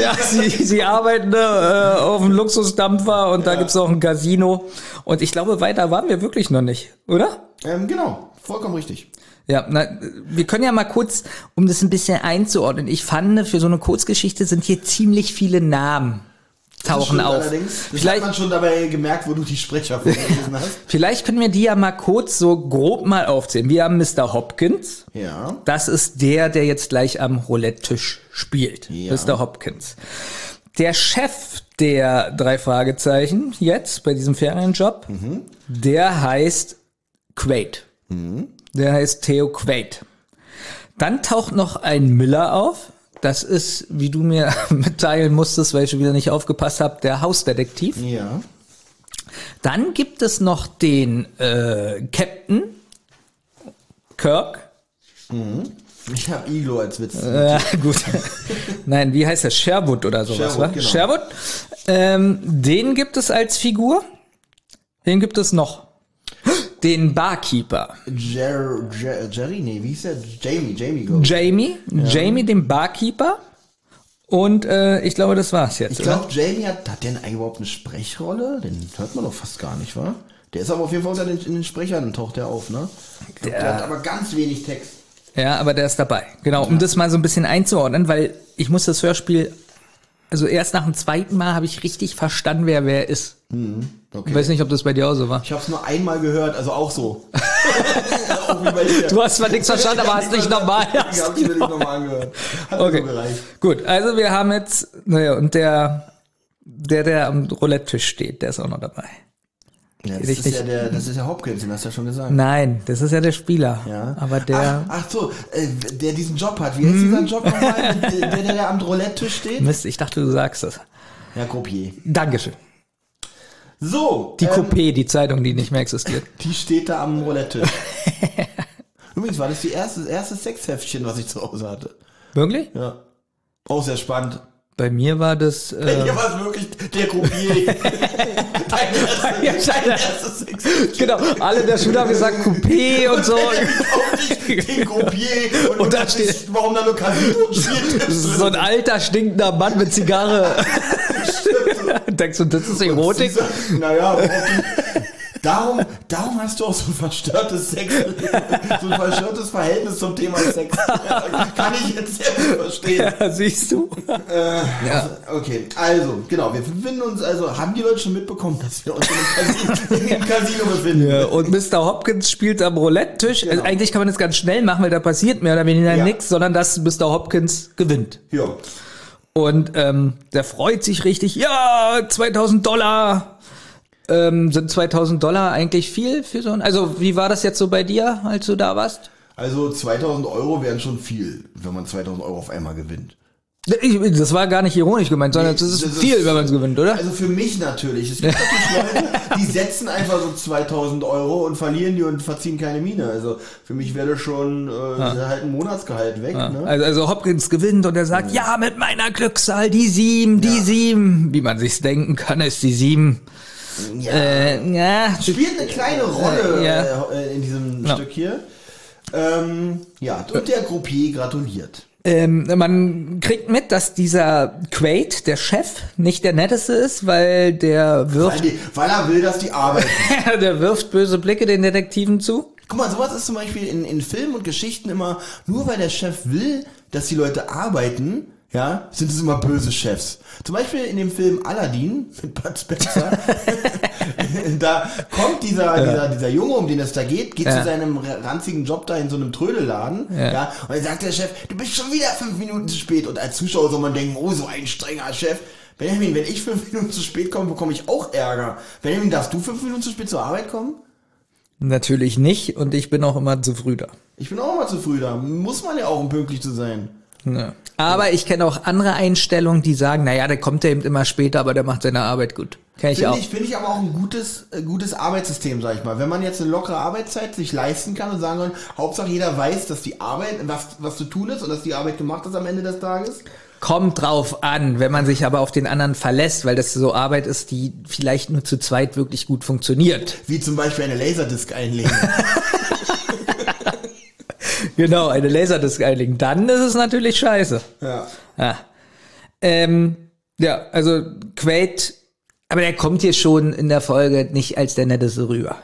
Ja, sie, sie arbeiten äh, auf einem Luxusdampfer und da gibt's auch ein Casino. Und ich glaube, weiter waren wir wirklich noch nicht, oder? ähm, genau, vollkommen richtig. Ja, na, wir können ja mal kurz, um das ein bisschen einzuordnen. Ich fand, für so eine Kurzgeschichte sind hier ziemlich viele Namen tauchen Das auf. Allerdings. Das Vielleicht, hat man schon dabei gemerkt, wo du die Sprecher vorgelesen hast. vielleicht können wir die ja mal kurz so grob mal aufzählen. Wir haben Mr. Hopkins. Ja. Das ist der, der jetzt gleich am Roulette-Tisch spielt. Ja. Mr. Hopkins. Der Chef der drei Fragezeichen jetzt bei diesem Ferienjob, der heißt Quaid. Der heißt Theo Quaid. Dann taucht noch ein Miller auf. Das ist, wie du mir mitteilen musstest, weil ich schon wieder nicht aufgepasst habe, der Hausdetektiv. Ja. Dann gibt es noch den äh, Captain Kirk. Ich habe Iglo als Witz. Ja, gut. Nein, wie heißt der? Sherwood oder sowas, Sherwood, wa? genau. Sherwood. Ähm, den gibt es als Figur. Den gibt es noch. Den Barkeeper. Jer, Jer, Jerry, nee, wie hieß der? Jamie, Jamie Go. Jamie. Jamie, den Barkeeper. Und äh, ich glaube, das war's jetzt. Ich glaube, Jamie hat, hat der denn überhaupt eine Sprechrolle? Den hört man doch fast gar nicht, wa? Der ist aber auf jeden Fall unter den, in den Sprechern, taucht der auf, ne? Ich glaub, der, hat aber ganz wenig Text. Ja, aber der ist dabei. Genau, um das mal so ein bisschen einzuordnen, weil ich muss das Hörspiel, also erst nach dem zweiten Mal habe ich richtig verstanden, wer wer ist. Okay. Ich weiß nicht, ob das bei dir auch so war. Ich habe es nur einmal gehört, also auch so. auch. Du hast zwar nichts verstanden, aber hast nicht normal. Ich habe nicht nochmal angehört. Hat Okay. Gut, also wir haben jetzt, naja, und der, der, der am Roulette-Tisch steht, der ist auch noch dabei. Ja, das, ist ja der, das ist ja Hopkins, den hast du ja schon gesagt. Nein, das ist ja der Spieler. Ja. Aber der, Ach, ach so, äh, der diesen Job hat. Wie heißt dieser Job nochmal? der, der, der am Roulette-Tisch steht? Mist, ich dachte, du sagst das. Ja, Croupier. Dankeschön. So, Die ähm, Coupé, die Zeitung, die nicht mehr existiert. die steht da am Roulette-Tisch. Übrigens war das die erste, erste Sexheftchen, was ich zu Hause hatte. Wirklich? Ja. Auch sehr spannend. Bei mir war das, äh, Hier war es wirklich der Croupier. dein erstes, dein erstes genau, alle in der Schule haben gesagt Coupé und so. Auf dich, den Croupier. Und, Und da steht- ist, warum da nur Casino und So ein alter, stinkender Mann mit Zigarre. Denkst du, das ist Erotik? Dieser- Naja, darum, darum hast du auch so ein verstörtes Sex, so ein verstörtes Verhältnis zum Thema Sex. Kann ich jetzt sehr gut verstehen. Ja, siehst du? Ja. Okay, also, genau, wir befinden uns, also, haben die Leute schon mitbekommen, dass wir uns in einem Casino, in einem Casino befinden? Ja, und Mr. Hopkins spielt am Roulette-Tisch. Also eigentlich kann man das ganz schnell machen, weil da passiert mehr oder weniger Ja. nichts, sondern dass Mr. Hopkins gewinnt. Ja. Und ähm, der freut sich richtig. Ja, 2000 Dollar. Ähm, sind 2000 Dollar eigentlich viel für so ein... Also wie war das jetzt so bei dir, als du da warst? Also 2000 Euro wären schon viel, wenn man 2000 Euro auf einmal gewinnt. Ich, das war gar nicht ironisch gemeint, sondern das ist Das ist- viel, wenn man es gewinnt, oder? Also für mich natürlich. Es gibt natürlich Leute, die setzen einfach so 2000 Euro und verlieren die und verziehen keine Miene. Also für mich wäre das schon äh, halt ein Monatsgehalt weg. Ne? Also, also Hopkins gewinnt und er sagt, ja, mit meiner Glückszahl, die sieben, die Ja. sieben. Wie man sich's denken kann, ist die sieben. Ja. Äh, ja, Spielt eine kleine Rolle Äh, ja. äh, in diesem Ja. Stück hier. Ähm, ja, und der Groupier gratuliert. Ähm, man kriegt mit, dass dieser Quaid, der Chef, nicht der netteste ist, weil der Weil, wirft, die, weil er will, dass die arbeiten. der wirft böse Blicke den Detektiven zu. Guck mal, sowas ist zum Beispiel in, in Filmen und Geschichten immer, nur weil der Chef will, dass die Leute arbeiten, ja, sind es immer böse Chefs. Zum Beispiel in dem Film Aladdin mit Bud Spencer, da kommt dieser, dieser, dieser Junge, um den es da geht, geht Ja. zu seinem ranzigen Job da in so einem Trödelladen, ja. und dann sagt der Chef, du bist schon wieder fünf Minuten zu spät. Und als Zuschauer soll man denken, oh, so ein strenger Chef. Benjamin, wenn ich fünf Minuten zu spät komme, bekomme ich auch Ärger. Benjamin, darfst du fünf Minuten zu spät zur Arbeit kommen? Natürlich nicht und ich bin auch immer zu früh da. Ich bin auch mal zu früh da. Muss man ja auch, um pünktlich zu sein. Ja. Aber ich kenne auch andere Einstellungen, die sagen, naja, der kommt ja eben immer später, aber der macht seine Arbeit gut. Kenn ich Finde auch. ich, finde ich aber auch ein gutes, äh, gutes Arbeitssystem, sag ich mal. Wenn man jetzt eine lockere Arbeitszeit sich leisten kann und sagen kann, Hauptsache jeder weiß, dass die Arbeit, was, was zu tun ist und dass die Arbeit gemacht ist am Ende des Tages. Kommt drauf an, wenn man sich aber auf den anderen verlässt, weil das so Arbeit ist, die vielleicht nur zu zweit wirklich gut funktioniert. Wie zum Beispiel eine Laserdisc einlegen. Genau, eine Laserdisc einlegen. Dann ist es natürlich scheiße. ja. Ja. Ähm, ja, also Quaid, aber der kommt hier schon in der Folge nicht als der netteste rüber.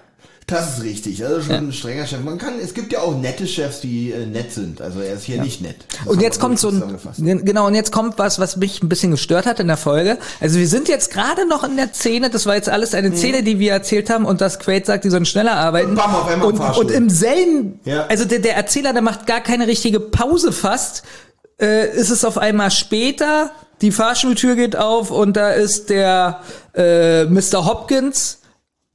Das ist richtig. Also schon ein strenger Chef. Man kann, es gibt ja auch nette Chefs, die äh, nett sind. Also er ist hier nicht nett. Das Und jetzt kommt so ein, genau, und jetzt kommt was, was mich ein bisschen gestört hat in der Folge. Also wir sind jetzt gerade noch in der Szene, das war jetzt alles eine Szene, die wir erzählt haben und dass Quaid sagt, die sollen schneller arbeiten. Und bam, auf einmal im und, und im selben, Ja. also der, der Erzähler, der macht gar keine richtige Pause fast, äh, ist es auf einmal später die Fahrstuhltür geht auf und da ist der äh, Mr. Hopkins,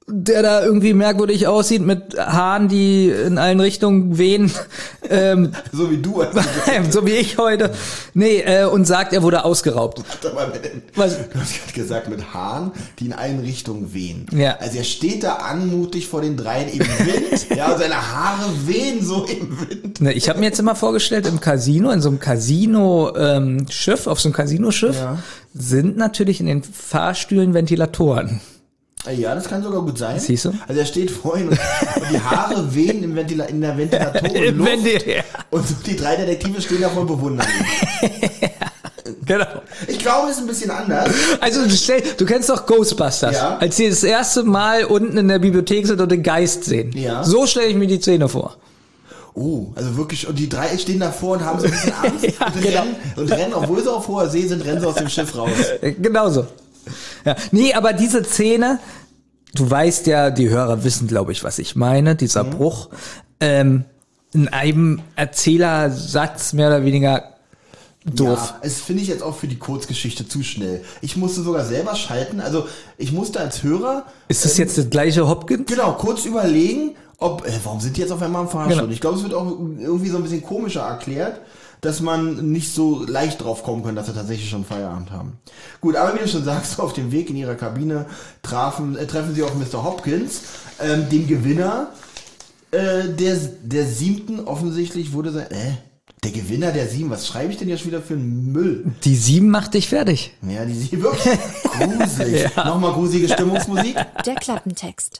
der da irgendwie merkwürdig aussieht mit Haaren, die in allen Richtungen wehen. ähm, So wie du. so wie ich heute. Nee, äh, und sagt, er wurde ausgeraubt. Warte mal, Was? Du hast gerade gesagt, mit Haaren, die in allen Richtungen wehen. Ja. Also er steht da anmutig vor den dreien im Wind. ja, und seine Haare wehen so im Wind. Ne, ich habe mir jetzt immer vorgestellt, im Casino, in so einem Casino-Schiff, auf so einem Casinoschiff, Ja. sind natürlich in den Fahrstühlen Ventilatoren. Ja, das kann sogar gut sein. Siehst du? Also er steht vorhin und, und die Haare wehen im Ventila in der Ventilatorenluft. Ventil- ja. und die drei Detektive stehen da voll bewundern. Genau. Ich glaube, es ist ein bisschen anders. Also du, stell, du kennst doch Ghostbusters. Ja. Als sie das erste Mal unten in der Bibliothek sind und den Geist sehen. Ja. So stelle ich mir die Szene vor. Oh, also wirklich, und die drei stehen davor und haben so ein bisschen Angst Ja, und, genau. rennen, und rennen, obwohl sie auf hoher See sind, rennen sie aus dem Schiff raus. Äh, Genauso. Ja. Nee, aber diese Szene, du weißt ja, die Hörer wissen, glaube ich, was ich meine, dieser Bruch. Ähm, in einem Erzählersatz mehr oder weniger doof. Ja, es finde ich jetzt auch für die Kurzgeschichte zu schnell. Ich musste sogar selber schalten, also ich musste als Hörer Ist das jetzt das gleiche Hopkins? genau kurz überlegen, ob, äh, warum sind die jetzt auf einmal am Fahrstuhl? Genau. Ich glaube, es wird auch irgendwie so ein bisschen komischer erklärt, dass man nicht so leicht drauf kommen kann, dass sie tatsächlich schon Feierabend haben. Gut, aber wie du schon sagst, auf dem Weg in ihrer Kabine trafen, äh, treffen sie auf Mr. Hopkins, ähm, den Gewinner äh, der, der siebten, offensichtlich wurde sein, äh, der Gewinner der sieben, was schreibe ich denn jetzt wieder für einen Müll? Die sieben macht dich fertig. Ja, die sieben, wirklich gruselig. Nochmal gruselige Stimmungsmusik. Der Klappentext.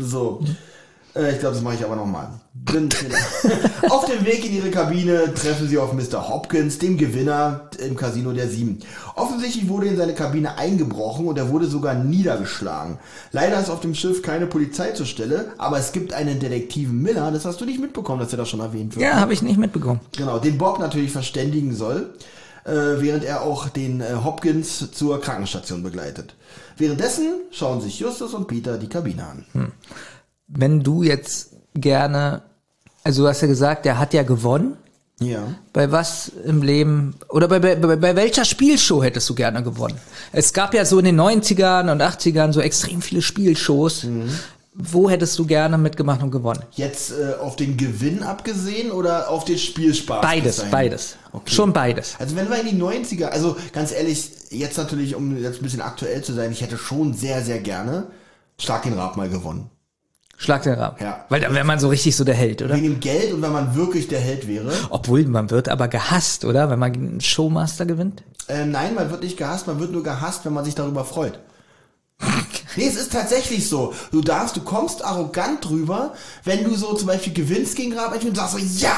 So. Äh, ich glaube, das mache ich aber nochmal. Auf dem Weg in ihre Kabine treffen sie auf Mr. Hopkins, dem Gewinner im Casino der Sieben. Offensichtlich wurde in seine Kabine eingebrochen und er wurde sogar niedergeschlagen. Leider ist auf dem Schiff keine Polizei zur Stelle, aber es gibt einen Detektiven Miller, das hast du nicht mitbekommen, dass er das schon erwähnt wird. Ja, habe ich nicht mitbekommen. Genau, den Bob natürlich verständigen soll, äh, während er auch den äh, Hopkins zur Krankenstation begleitet. Währenddessen schauen sich Justus und Peter die Kabine an. Wenn du jetzt gerne, also du hast ja gesagt, der hat ja gewonnen. Ja. Bei was im Leben oder bei, bei, bei welcher Spielshow hättest du gerne gewonnen? Es gab ja so in den 90ern und 80ern so extrem viele Spielshows. Wo hättest du gerne mitgemacht und gewonnen? Jetzt äh, auf den Gewinn abgesehen oder auf den Spielspaß? Beides, beides. Okay. Schon beides. Also wenn wir in die 90er, also ganz ehrlich, jetzt natürlich, um jetzt ein bisschen aktuell zu sein, ich hätte schon sehr, sehr gerne Schlag den Rab mal gewonnen. Schlag den Rahmen. Ja. Weil dann wäre man so richtig so der Held, oder? Wegen dem Geld und wenn man wirklich der Held wäre. Obwohl, man wird aber gehasst, oder? Wenn man einen Showmaster gewinnt. Äh, nein, man wird nicht gehasst, man wird nur gehasst, wenn man sich darüber freut. Nee, es ist tatsächlich so. Du darfst, du kommst arrogant drüber, wenn du so zum Beispiel gewinnst gegen Raab und sagst so, ja!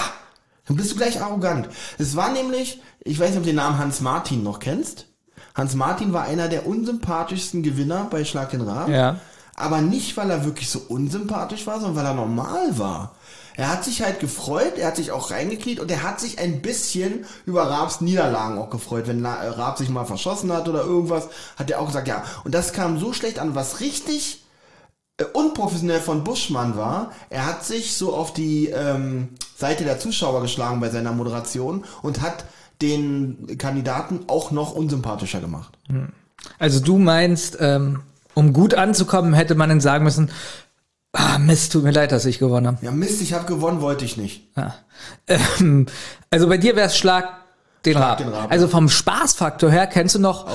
Dann bist du gleich arrogant. Es war nämlich, ich weiß nicht, ob du den Namen Hans Martin noch kennst. Hans Martin war einer der unsympathischsten Gewinner bei Schlag den Raab. Ja. Aber nicht, weil er wirklich so unsympathisch war, sondern weil er normal war. Er hat sich halt gefreut, er hat sich auch reingekniet und er hat sich ein bisschen über Raabs Niederlagen auch gefreut. Wenn äh, Raab sich mal verschossen hat oder irgendwas, hat er auch gesagt, ja. Und das kam so schlecht an, was richtig äh, unprofessionell von Buschmann war. Er hat sich so auf die ähm, Seite der Zuschauer geschlagen bei seiner Moderation und hat den Kandidaten auch noch unsympathischer gemacht. Also du meinst, ähm, um gut anzukommen, hätte man dann sagen müssen, ah, Mist, tut mir leid, dass ich gewonnen habe. Ja, Mist, ich habe gewonnen, wollte ich nicht. Ja. Ähm, also bei dir wäre es Schlag den Schlag Rab. den Rab, Also vom Spaßfaktor her kennst du noch.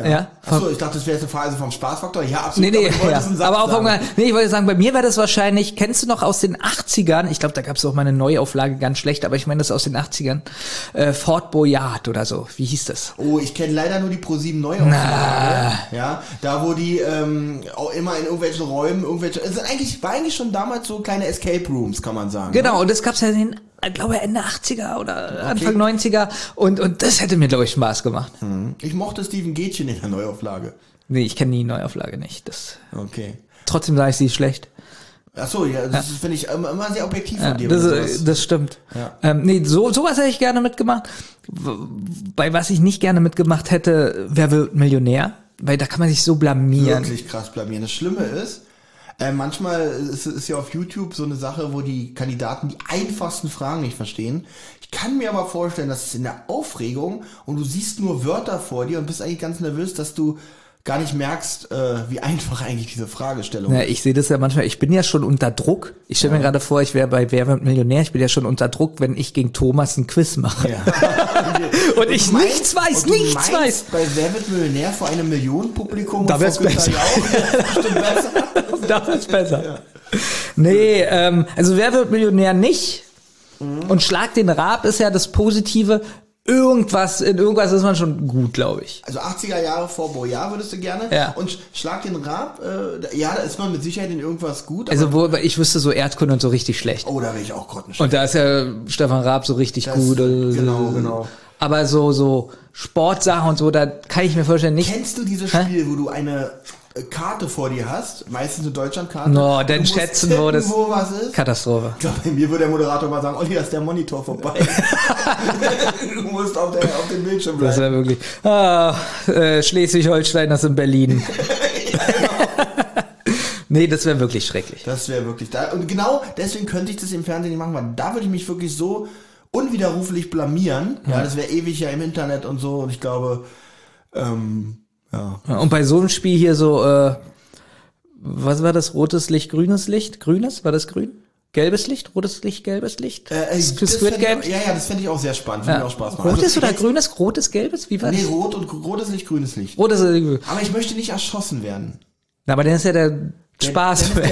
Ja. Achso, ich dachte, das wäre jetzt eine Frage also vom Spaßfaktor. Ja, absolut. Nee, nee, aber ja. aber auch sagen. nee, ich wollte sagen, bei mir wäre das wahrscheinlich, kennst du noch aus den 80ern, ich glaube, da gab es auch mal eine Neuauflage, ganz schlecht, aber ich meine das aus den 80ern, äh, Fort Boyard oder so, wie hieß das? Oh, ich kenne leider nur die Pro7 Neuauflage. Ja, da wo die ähm, auch immer in irgendwelchen Räumen, irgendwelche, es sind eigentlich, war eigentlich schon damals so kleine Escape Rooms, kann man sagen. Genau, und das gab's ja in den, ich glaube, Ende 80er oder Anfang 90er und, und das hätte mir, glaube ich, Spaß gemacht. Ich mochte Steven Gätchen in der Neuauflage. Nee, ich kenne die Neuauflage nicht. Das, Okay. trotzdem sage ich, sie schlecht. Achso, ja, das ist, finde ich immer, sehr objektiv Ja, von dir. das, das stimmt. Ja. Ähm, nee, so, sowas hätte ich gerne mitgemacht. Bei was ich nicht gerne mitgemacht hätte, wer wird Millionär? Weil da kann man sich so blamieren. wirklich krass blamieren. Das Schlimme ist, Äh, manchmal ist es ja auf YouTube so eine Sache, wo die Kandidaten die einfachsten Fragen nicht verstehen. Ich kann mir aber vorstellen, dass es in der Aufregung und du siehst nur Wörter vor dir und bist eigentlich ganz nervös, dass du gar nicht merkst, äh, wie einfach eigentlich diese Fragestellung Ja, ich sehe das ja manchmal, ich bin ja schon unter Druck. Ich stelle mir gerade vor, ich wäre bei Wer wird Millionär, ich bin ja schon unter Druck, wenn ich gegen Thomas ein Quiz mache. Ja. Und ich Du meinst- nichts weiß, und nichts meinst, weiß. Bei Wer wird Millionär vor einem Millionenpublikum Da und vor Günther besser. Da ist besser. Nee, ähm, also wer wird Millionär nicht? Mhm. Und Schlag den Rab ist ja das Positive. Irgendwas, in irgendwas ist man schon gut, glaube ich. Also 80er Jahre vor Boyard würdest du gerne. Ja. Und Schlag den Rab, äh, ja, da ist man mit Sicherheit in irgendwas gut. Also wo, ich wüsste so Erdkunde und so richtig schlecht. oh, da will ich auch grottenschlecht. Und da ist ja Stefan Raab so richtig Das- gut. Genau, genau. Aber so, so Sportsachen und so, da kann ich mir vorstellen, nicht. Kennst du dieses Spiel, wo du eine Karte vor dir hast, meistens eine Deutschlandkarte? No, dann schätzen, tippen, wo das- wo was ist. Katastrophe. Ich glaube, bei mir würde der Moderator mal sagen, Olli, da ist der Monitor vorbei. du musst auf, der, auf dem Bildschirm Das bleiben. wäre wirklich. Ah, äh, Schleswig-Holstein, das in Berlin. nee, das wäre wirklich schrecklich. Das wäre wirklich da. Und genau deswegen könnte ich das im Fernsehen nicht machen, weil da würde ich mich wirklich so unwiderruflich blamieren. Ja, das wäre ewig ja im Internet und so. Und ich glaube, ähm, ja. Und bei so einem Spiel hier so, äh, was war das? Rotes Licht, grünes Licht? Grünes? War das grün? Gelbes Licht? Rotes Licht, gelbes Licht? Äh, äh, Squid Game? ja, ja, das fände ich auch sehr spannend. Ja. auch Spaß machen. Rotes Also, oder grünes? Rotes, gelbes? Wie war Nee, das? rot und rotes Licht, grünes Licht. Rotes, äh, Aber ich möchte nicht erschossen werden. Na, aber dann ist ja der Spaß. Ist der-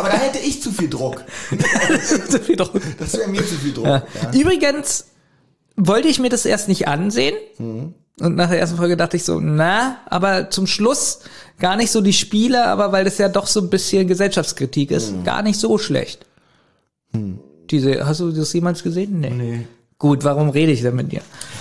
Aber da hätte ich zu viel Druck. Zu viel Druck. Das wäre mir zu viel Druck. Ja. Ja. Übrigens wollte ich mir das erst nicht ansehen. Mhm. Und nach der ersten Folge dachte ich so, na, aber zum Schluss gar nicht so die Spiele, aber weil das ja doch so ein bisschen Gesellschaftskritik ist, Mhm. gar nicht so schlecht. Diese, hast du das jemals gesehen? Nee. Nee. Gut, warum rede ich denn mit dir?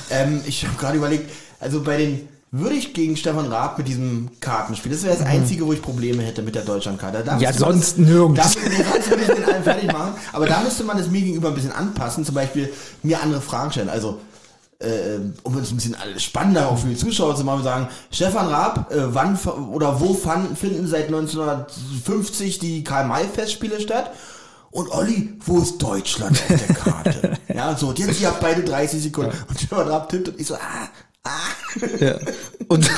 Ähm, ich habe gerade überlegt, also bei den würde ich gegen Stefan Raab mit diesem Kartenspiel, das wäre das einzige, wo ich Probleme hätte mit der Deutschlandkarte. Da Mhm. Ja, sonst das, nirgends. Da, nee, sonst würde ich den allen fertig machen. Aber da müsste man es mir gegenüber ein bisschen anpassen, zum Beispiel mir andere Fragen stellen. Also äh, um es ein bisschen alles spannender auch für die Zuschauer zu machen, sagen, Stefan Raab, äh, wann oder wo fanden, finden seit 1950 die Karl-May-Festspiele statt? Und Olli, wo ist Deutschland auf der Karte? ja, so, und jetzt, ihr habt beide 30 Sekunden. Und Stefan Raab tippt und ich so, ah. Ja. Und,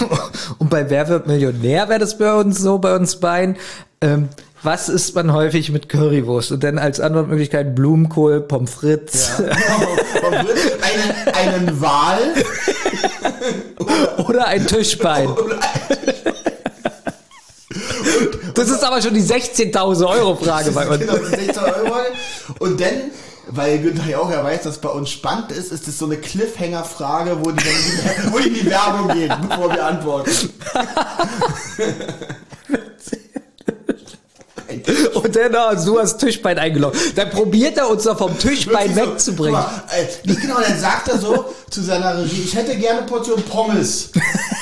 und bei Wer wird Millionär wäre das bei uns so, bei uns beiden. Ähm, was isst man häufig mit Currywurst? Und dann als Antwortmöglichkeit Blumenkohl, Pommes frites Und einen, einen Wal oder ein Tischbein. Das ist aber schon die 16.000 Euro Frage bei uns. Genau, die 16 Euro. Und dann, weil Günther ja auch ja weiß, dass bei uns spannend ist, ist es so eine Cliffhanger-Frage, wo die dann in die, wo die in die Werbung gehen, bevor wir antworten. Und dann, ah, du hast Tischbein eingeloggt. Dann probiert er uns doch vom Tischbein Wirklich so, wegzubringen. guck mal, genau, dann sagt er so zu seiner Regie, ich hätte gerne eine Portion Pommes.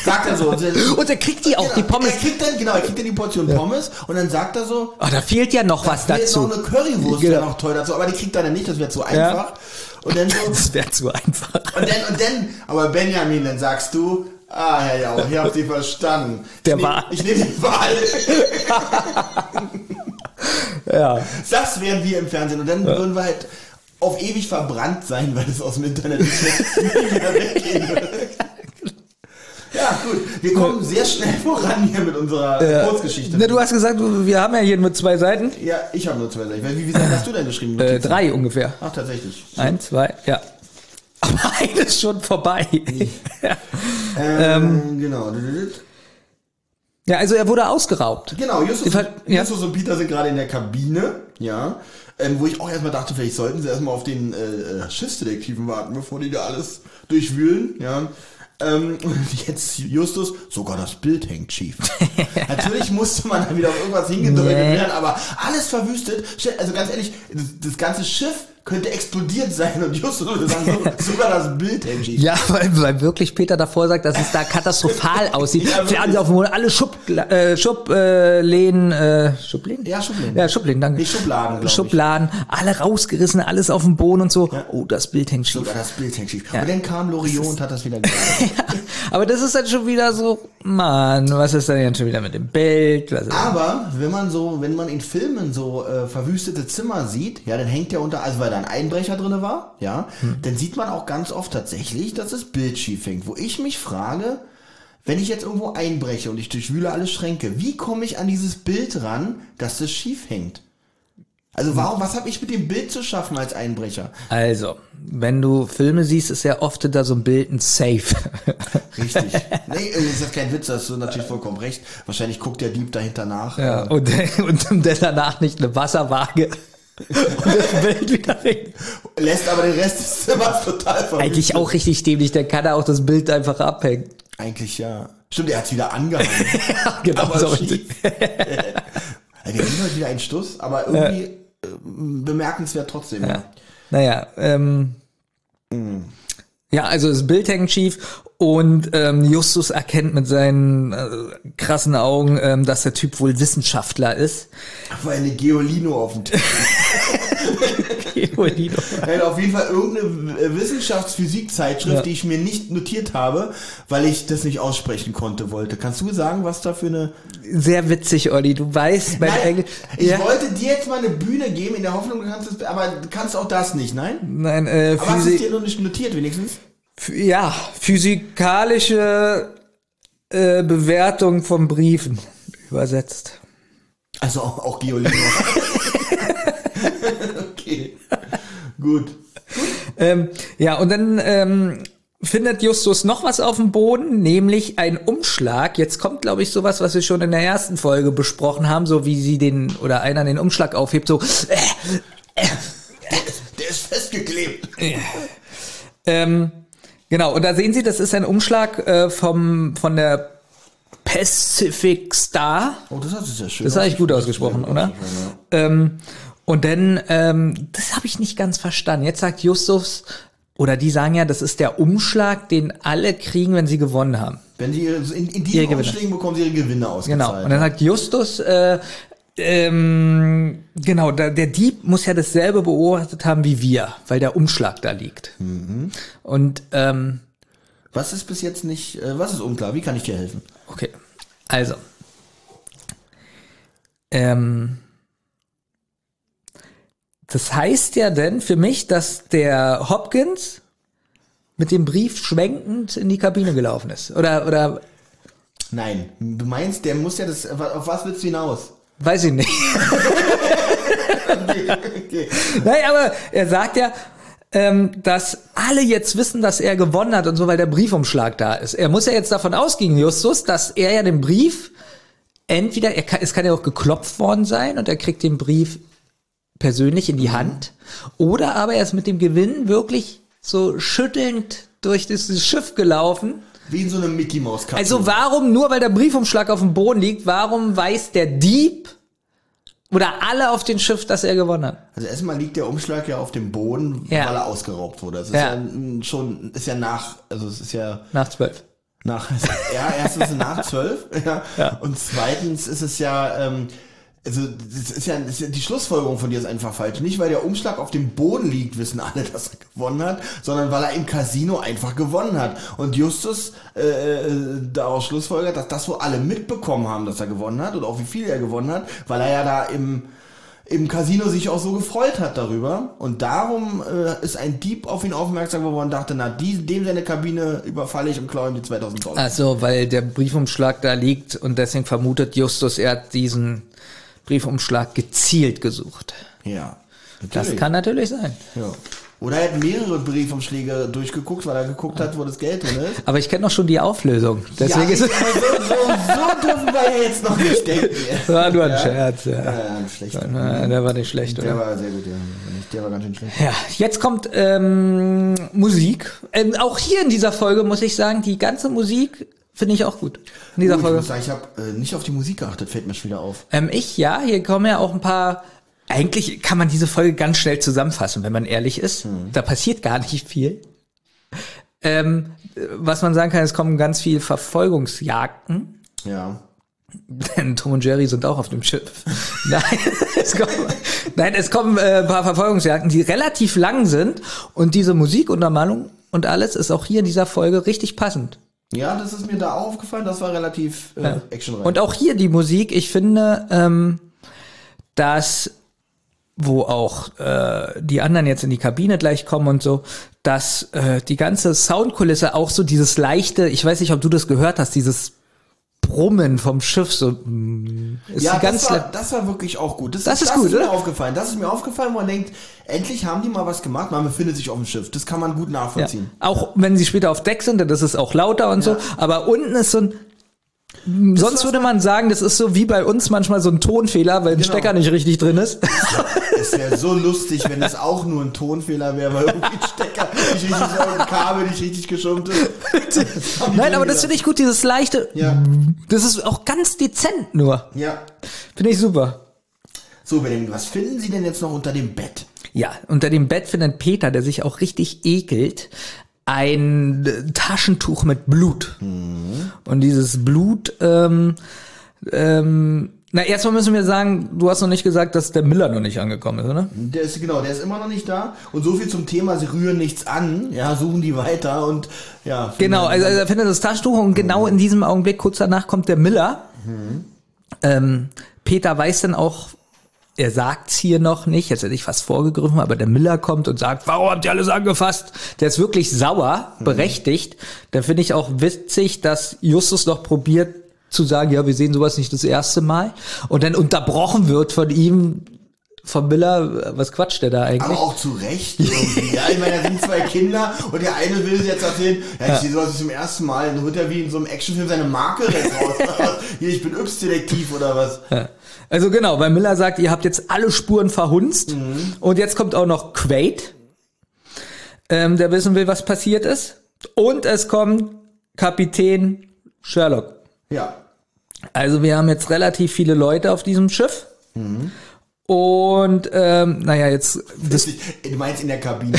Sagt er so. Und, dann- Und er kriegt die auch, die Genau, Pommes. Er kriegt dann, genau, er kriegt dann die Portion Pommes und dann sagt er so, Oh, da fehlt ja noch was da fehlt dazu. noch eine Currywurst Genau. wäre noch toll dazu, aber die kriegt er dann nicht, das wäre zu einfach. Und dann so, Das wäre zu einfach. Und dann, und dann, aber Benjamin, dann sagst du, ah, Herr Jauch, ich hab Sie verstanden. Der ich nehm- Wal. Ich nehme den Wahl. Ja. Das wären wir im Fernsehen. Und dann würden wir halt auf ewig verbrannt sein, weil es aus dem Internet nicht mehr weggehen würde. Ja, gut. Wir kommen sehr schnell voran hier mit unserer Kurzgeschichte. Na, du hast gesagt, wir haben ja hier nur zwei Seiten. ja, ich habe nur zwei Seiten. Wie, wie Seiten hast du denn geschrieben? Äh, drei ungefähr. Ach, tatsächlich. Eins, zwei, ja. Aber eine ist schon vorbei. ja. Ähm, genau. Ja, also er wurde ausgeraubt. Genau, Justus, Die Ver- ja. Justus und Peter sind gerade in der Kabine, ja. Ähm, wo ich auch erstmal dachte, vielleicht sollten sie erstmal auf den äh, äh, Schiffsdetektiven warten, bevor die da alles durchwühlen, ja. Ähm, und jetzt Justus, sogar das Bild hängt schief. Natürlich musste man dann wieder auf irgendwas hingedeutet Nee. werden, aber alles verwüstet. Also ganz ehrlich, das, das ganze Schiff könnte explodiert sein und Justus würde sagen, so, sogar das Bild hängt schief. Ja, weil, weil wirklich Peter davor sagt, dass es da katastrophal aussieht. Ja. Fernseher auf dem Boden, alle Schub, äh, Schub, äh, Lehnen, äh, Schublehnen? Ja, Schubläden. Ja, Schubläden, danke. Nee, Schubladen, glaub ich. Schubladen, alle rausgerissen, alles auf dem Boden und so. Oh, das Bild hängt schief. Sogar das Bild hängt schief. Und dann kam Loriot und hat das wieder gemacht. Aber das ist dann schon wieder so, Mann, was ist denn jetzt schon wieder mit dem Bild? Aber wenn man so, wenn man in Filmen so äh, verwüstete Zimmer sieht, ja, dann hängt ja unter, also weil da ein Einbrecher drinne war, ja, dann sieht man auch ganz oft tatsächlich, dass das Bild schief hängt. Wo ich mich frage, wenn ich jetzt irgendwo einbreche und ich durchwühle alle Schränke, wie komme ich an dieses Bild ran, dass das schief hängt? Also warum, was habe ich mit dem Bild zu schaffen als Einbrecher? Also, wenn du Filme siehst, ist ja oft da so ein Bild ein Safe. Richtig. nee, äh, das ist kein Witz, da hast du natürlich vollkommen recht. Wahrscheinlich guckt der Dieb dahinter nach. Ja, äh, und, und dann danach nicht eine Wasserwaage und das Bild wieder hin. lässt aber den Rest des Zimmers total verwüstet. Eigentlich auch richtig dämlich, dann kann er auch das Bild einfach abhängen. Eigentlich ja. Stimmt, er hat's wieder angehangen. Ja, genau aber so. Ja, Wir haben heute wieder einen Stuss, aber irgendwie äh, bemerkenswert trotzdem. Ja. Naja, ähm, ja, also das Bild hängt schief und ähm, Justus erkennt mit seinen äh, krassen Augen, ähm, dass der Typ wohl Wissenschaftler ist. Aber eine Geolino auf dem Tisch. Er hat auf jeden Fall irgendeine Wissenschaftsphysik-Zeitschrift, Ja. die ich mir nicht notiert habe, weil ich das nicht aussprechen konnte, wollte. Kannst du sagen, was da für eine... Sehr witzig, Olli. Du weißt, mein Nein, Englisch. ich Ja, wollte dir jetzt mal eine Bühne geben, in der Hoffnung, du kannst es... Aber du kannst auch das nicht, nein? nein, äh, Aber hast du es dir Physik, noch nicht notiert, wenigstens? Ja, physikalische äh, Bewertung von Briefen übersetzt. Also auch, auch Geolino. okay. Gut. Ähm, ja, und dann ähm, findet Justus noch was auf dem Boden, nämlich ein Umschlag. Jetzt kommt, glaube ich, sowas, was wir schon in der ersten Folge besprochen haben, so wie sie den oder einer den Umschlag aufhebt, so. Äh, Der ist festgeklebt. ähm, genau, und da sehen Sie, das ist ein Umschlag äh, vom von der Pacific Star. Oh, das hast du sehr schön. Das ist eigentlich gut ausgesprochen, oder? Ähm, und dann, ähm, das habe ich nicht ganz verstanden. Jetzt sagt Justus, oder die sagen ja, das ist der Umschlag, den alle kriegen, wenn sie gewonnen haben. Wenn sie ihre, in, in Ihre diesen Gewinne. Umschlägen bekommen sie ihre Gewinne ausgezahlt. Genau. Und dann sagt Justus, äh, ähm, genau, da, der Dieb muss ja dasselbe beobachtet haben wie wir, weil der Umschlag da liegt. Und ähm, Was ist bis jetzt nicht, äh, was ist unklar? Wie kann ich dir helfen? Okay, also. Ähm, das heißt ja denn für mich, dass der Hopkins mit dem Brief schwenkend in die Kabine gelaufen ist. Oder, oder Nein, du meinst, der muss ja das, auf was willst du hinaus? weiß ich nicht. Okay, okay. Nein, aber er sagt ja, ähm, dass alle jetzt wissen, dass er gewonnen hat und so, weil der Briefumschlag da ist. Er muss ja jetzt davon ausgehen, Justus, dass er ja den Brief entweder, er kann, es kann ja auch geklopft worden sein und er kriegt den Brief persönlich in die Hand, oder aber er ist mit dem Gewinn wirklich so schüttelnd durch dieses Schiff gelaufen. Wie in so einem Mickey Maus Kapsel. Also warum, nur weil der Briefumschlag auf dem Boden liegt, warum weiß der Dieb oder alle auf dem Schiff, dass er gewonnen hat? Also erstmal liegt der Umschlag ja auf dem Boden, Ja. weil er ausgeraubt wurde. Das ist Ja. ja, schon, ist ja nach, also es ist ja Nach zwölf. nach, ja, erstens nach zwölf, ja. Ja. Und zweitens ist es ja, ähm, also das ist ja, das ist ja die Schlussfolgerung von dir ist einfach falsch. Nicht weil der Umschlag auf dem Boden liegt, wissen alle, dass er gewonnen hat, sondern weil er im Casino einfach gewonnen hat. Und Justus äh, äh, daraus schlussfolgert, dass das wo alle mitbekommen haben, dass er gewonnen hat und auch wie viel er gewonnen hat, weil er ja da im im Casino sich auch so gefreut hat darüber. Und darum äh, ist ein Dieb auf ihn aufmerksam geworden und dachte, na, die, dem seine Kabine überfalle ich und klaue ihm die 2000 Dollar. Ach so, weil der Briefumschlag da liegt und deswegen vermutet Justus, er hat diesen Briefumschlag gezielt gesucht. Ja. Das natürlich. kann natürlich sein. Ja. Oder er hat mehrere Briefumschläge durchgeguckt, weil er geguckt hat, wo das Geld drin ist. Aber ich kenne noch schon die Auflösung. Deswegen ja, ist es so, so, so dürfen wir ja jetzt noch nicht denken. war nur ein Scherz. Ja. Ja, schlecht. Na, Der war nicht schlecht, Der oder? war sehr gut, ja. Der war ganz schön schlecht. Ja, jetzt kommt ähm, Musik. Ähm, auch hier in dieser Folge muss ich sagen, die ganze Musik finde ich auch gut. In dieser ich Folge. muss sagen, ich habe äh, nicht auf die Musik geachtet, fällt mir schon wieder auf. Ähm, ich, ja, hier kommen ja auch ein paar eigentlich kann man diese Folge ganz schnell zusammenfassen, wenn man ehrlich ist. Hm. Da passiert gar nicht viel. Ähm, was man sagen kann, es kommen ganz viel Verfolgungsjagden. Ja. Denn Tom und Jerry sind auch auf dem Schiff. Nein, es kommen, nein, es kommen äh, ein paar Verfolgungsjagden, die relativ lang sind. Und diese Musikuntermalung und alles ist auch hier in dieser Folge richtig passend. Ja, das ist mir da auch aufgefallen, das war relativ äh, actionreich. Und auch hier die Musik, ich finde, ähm, dass wo auch äh, die anderen jetzt in die Kabine gleich kommen und so, dass äh, die ganze Soundkulisse auch so dieses leichte, ich weiß nicht, ob du das gehört hast, dieses Brummen vom Schiff so mm, ist ja, die ganz das, war, das war wirklich auch gut. Das, Das ist das gut, ist mir aufgefallen. Das ist mir aufgefallen, wo man denkt, endlich haben die mal was gemacht. Man befindet sich auf dem Schiff. Das kann man gut ja. nachvollziehen. auch wenn sie später auf Deck sind, das ist auch lauter und so, Ja. aber unten ist so ein Sonst würde man sagen, das ist so wie bei uns manchmal so ein Tonfehler, weil ein Genau. Stecker nicht richtig drin ist. Es wäre so lustig, wenn es auch nur ein Tonfehler wäre, weil irgendwie ein Stecker nicht richtig ein Kabel nicht richtig geschirmt ist. Nein, aber das finde ich gut, dieses leichte. Ja. Das ist auch ganz dezent nur. Ja. Finde ich super. So, Benjamin, was finden Sie denn jetzt noch unter dem Bett? Ja, unter dem Bett findet Peter, der sich auch richtig ekelt, ein äh, Taschentuch mit Blut. Und dieses Blut, ähm, ähm, na, erstmal müssen wir sagen, du hast noch nicht gesagt, dass der Miller noch nicht angekommen ist, oder? Der ist genau, der ist immer noch nicht da. Und so viel zum Thema, sie rühren nichts an, ja, suchen die weiter und ja. Genau, also er findet das Taschentuch und genau in diesem Augenblick, kurz danach, kommt der Miller. Ähm, Peter weiß dann auch, er sagt's hier noch nicht, jetzt hätte ich fast vorgegriffen, aber der Miller kommt und sagt, warum habt ihr alles angefasst? Der ist wirklich sauer, berechtigt. Da finde ich auch witzig, dass Justus noch probiert zu sagen, ja, wir sehen sowas nicht das erste Mal. Und dann unterbrochen wird von ihm, von Miller, was quatscht der da eigentlich? Aber auch zu Recht irgendwie. ja, ich meine, da sind zwei Kinder und der eine will jetzt erzählen, ja, ich sehe sowas zum ersten Mal. Dann wird er wie in so einem Actionfilm seine Marke raus. Hier, ich bin Yps-Detektiv oder was. Ja. Also genau, weil Miller sagt, ihr habt jetzt alle Spuren verhunzt und jetzt kommt auch noch Quaid, ähm, der wissen will, was passiert ist. Und es kommt Kapitän Sherlock. Ja. Also wir haben jetzt relativ viele Leute auf diesem Schiff. Und ähm, naja, jetzt das, Du meinst in der Kabine.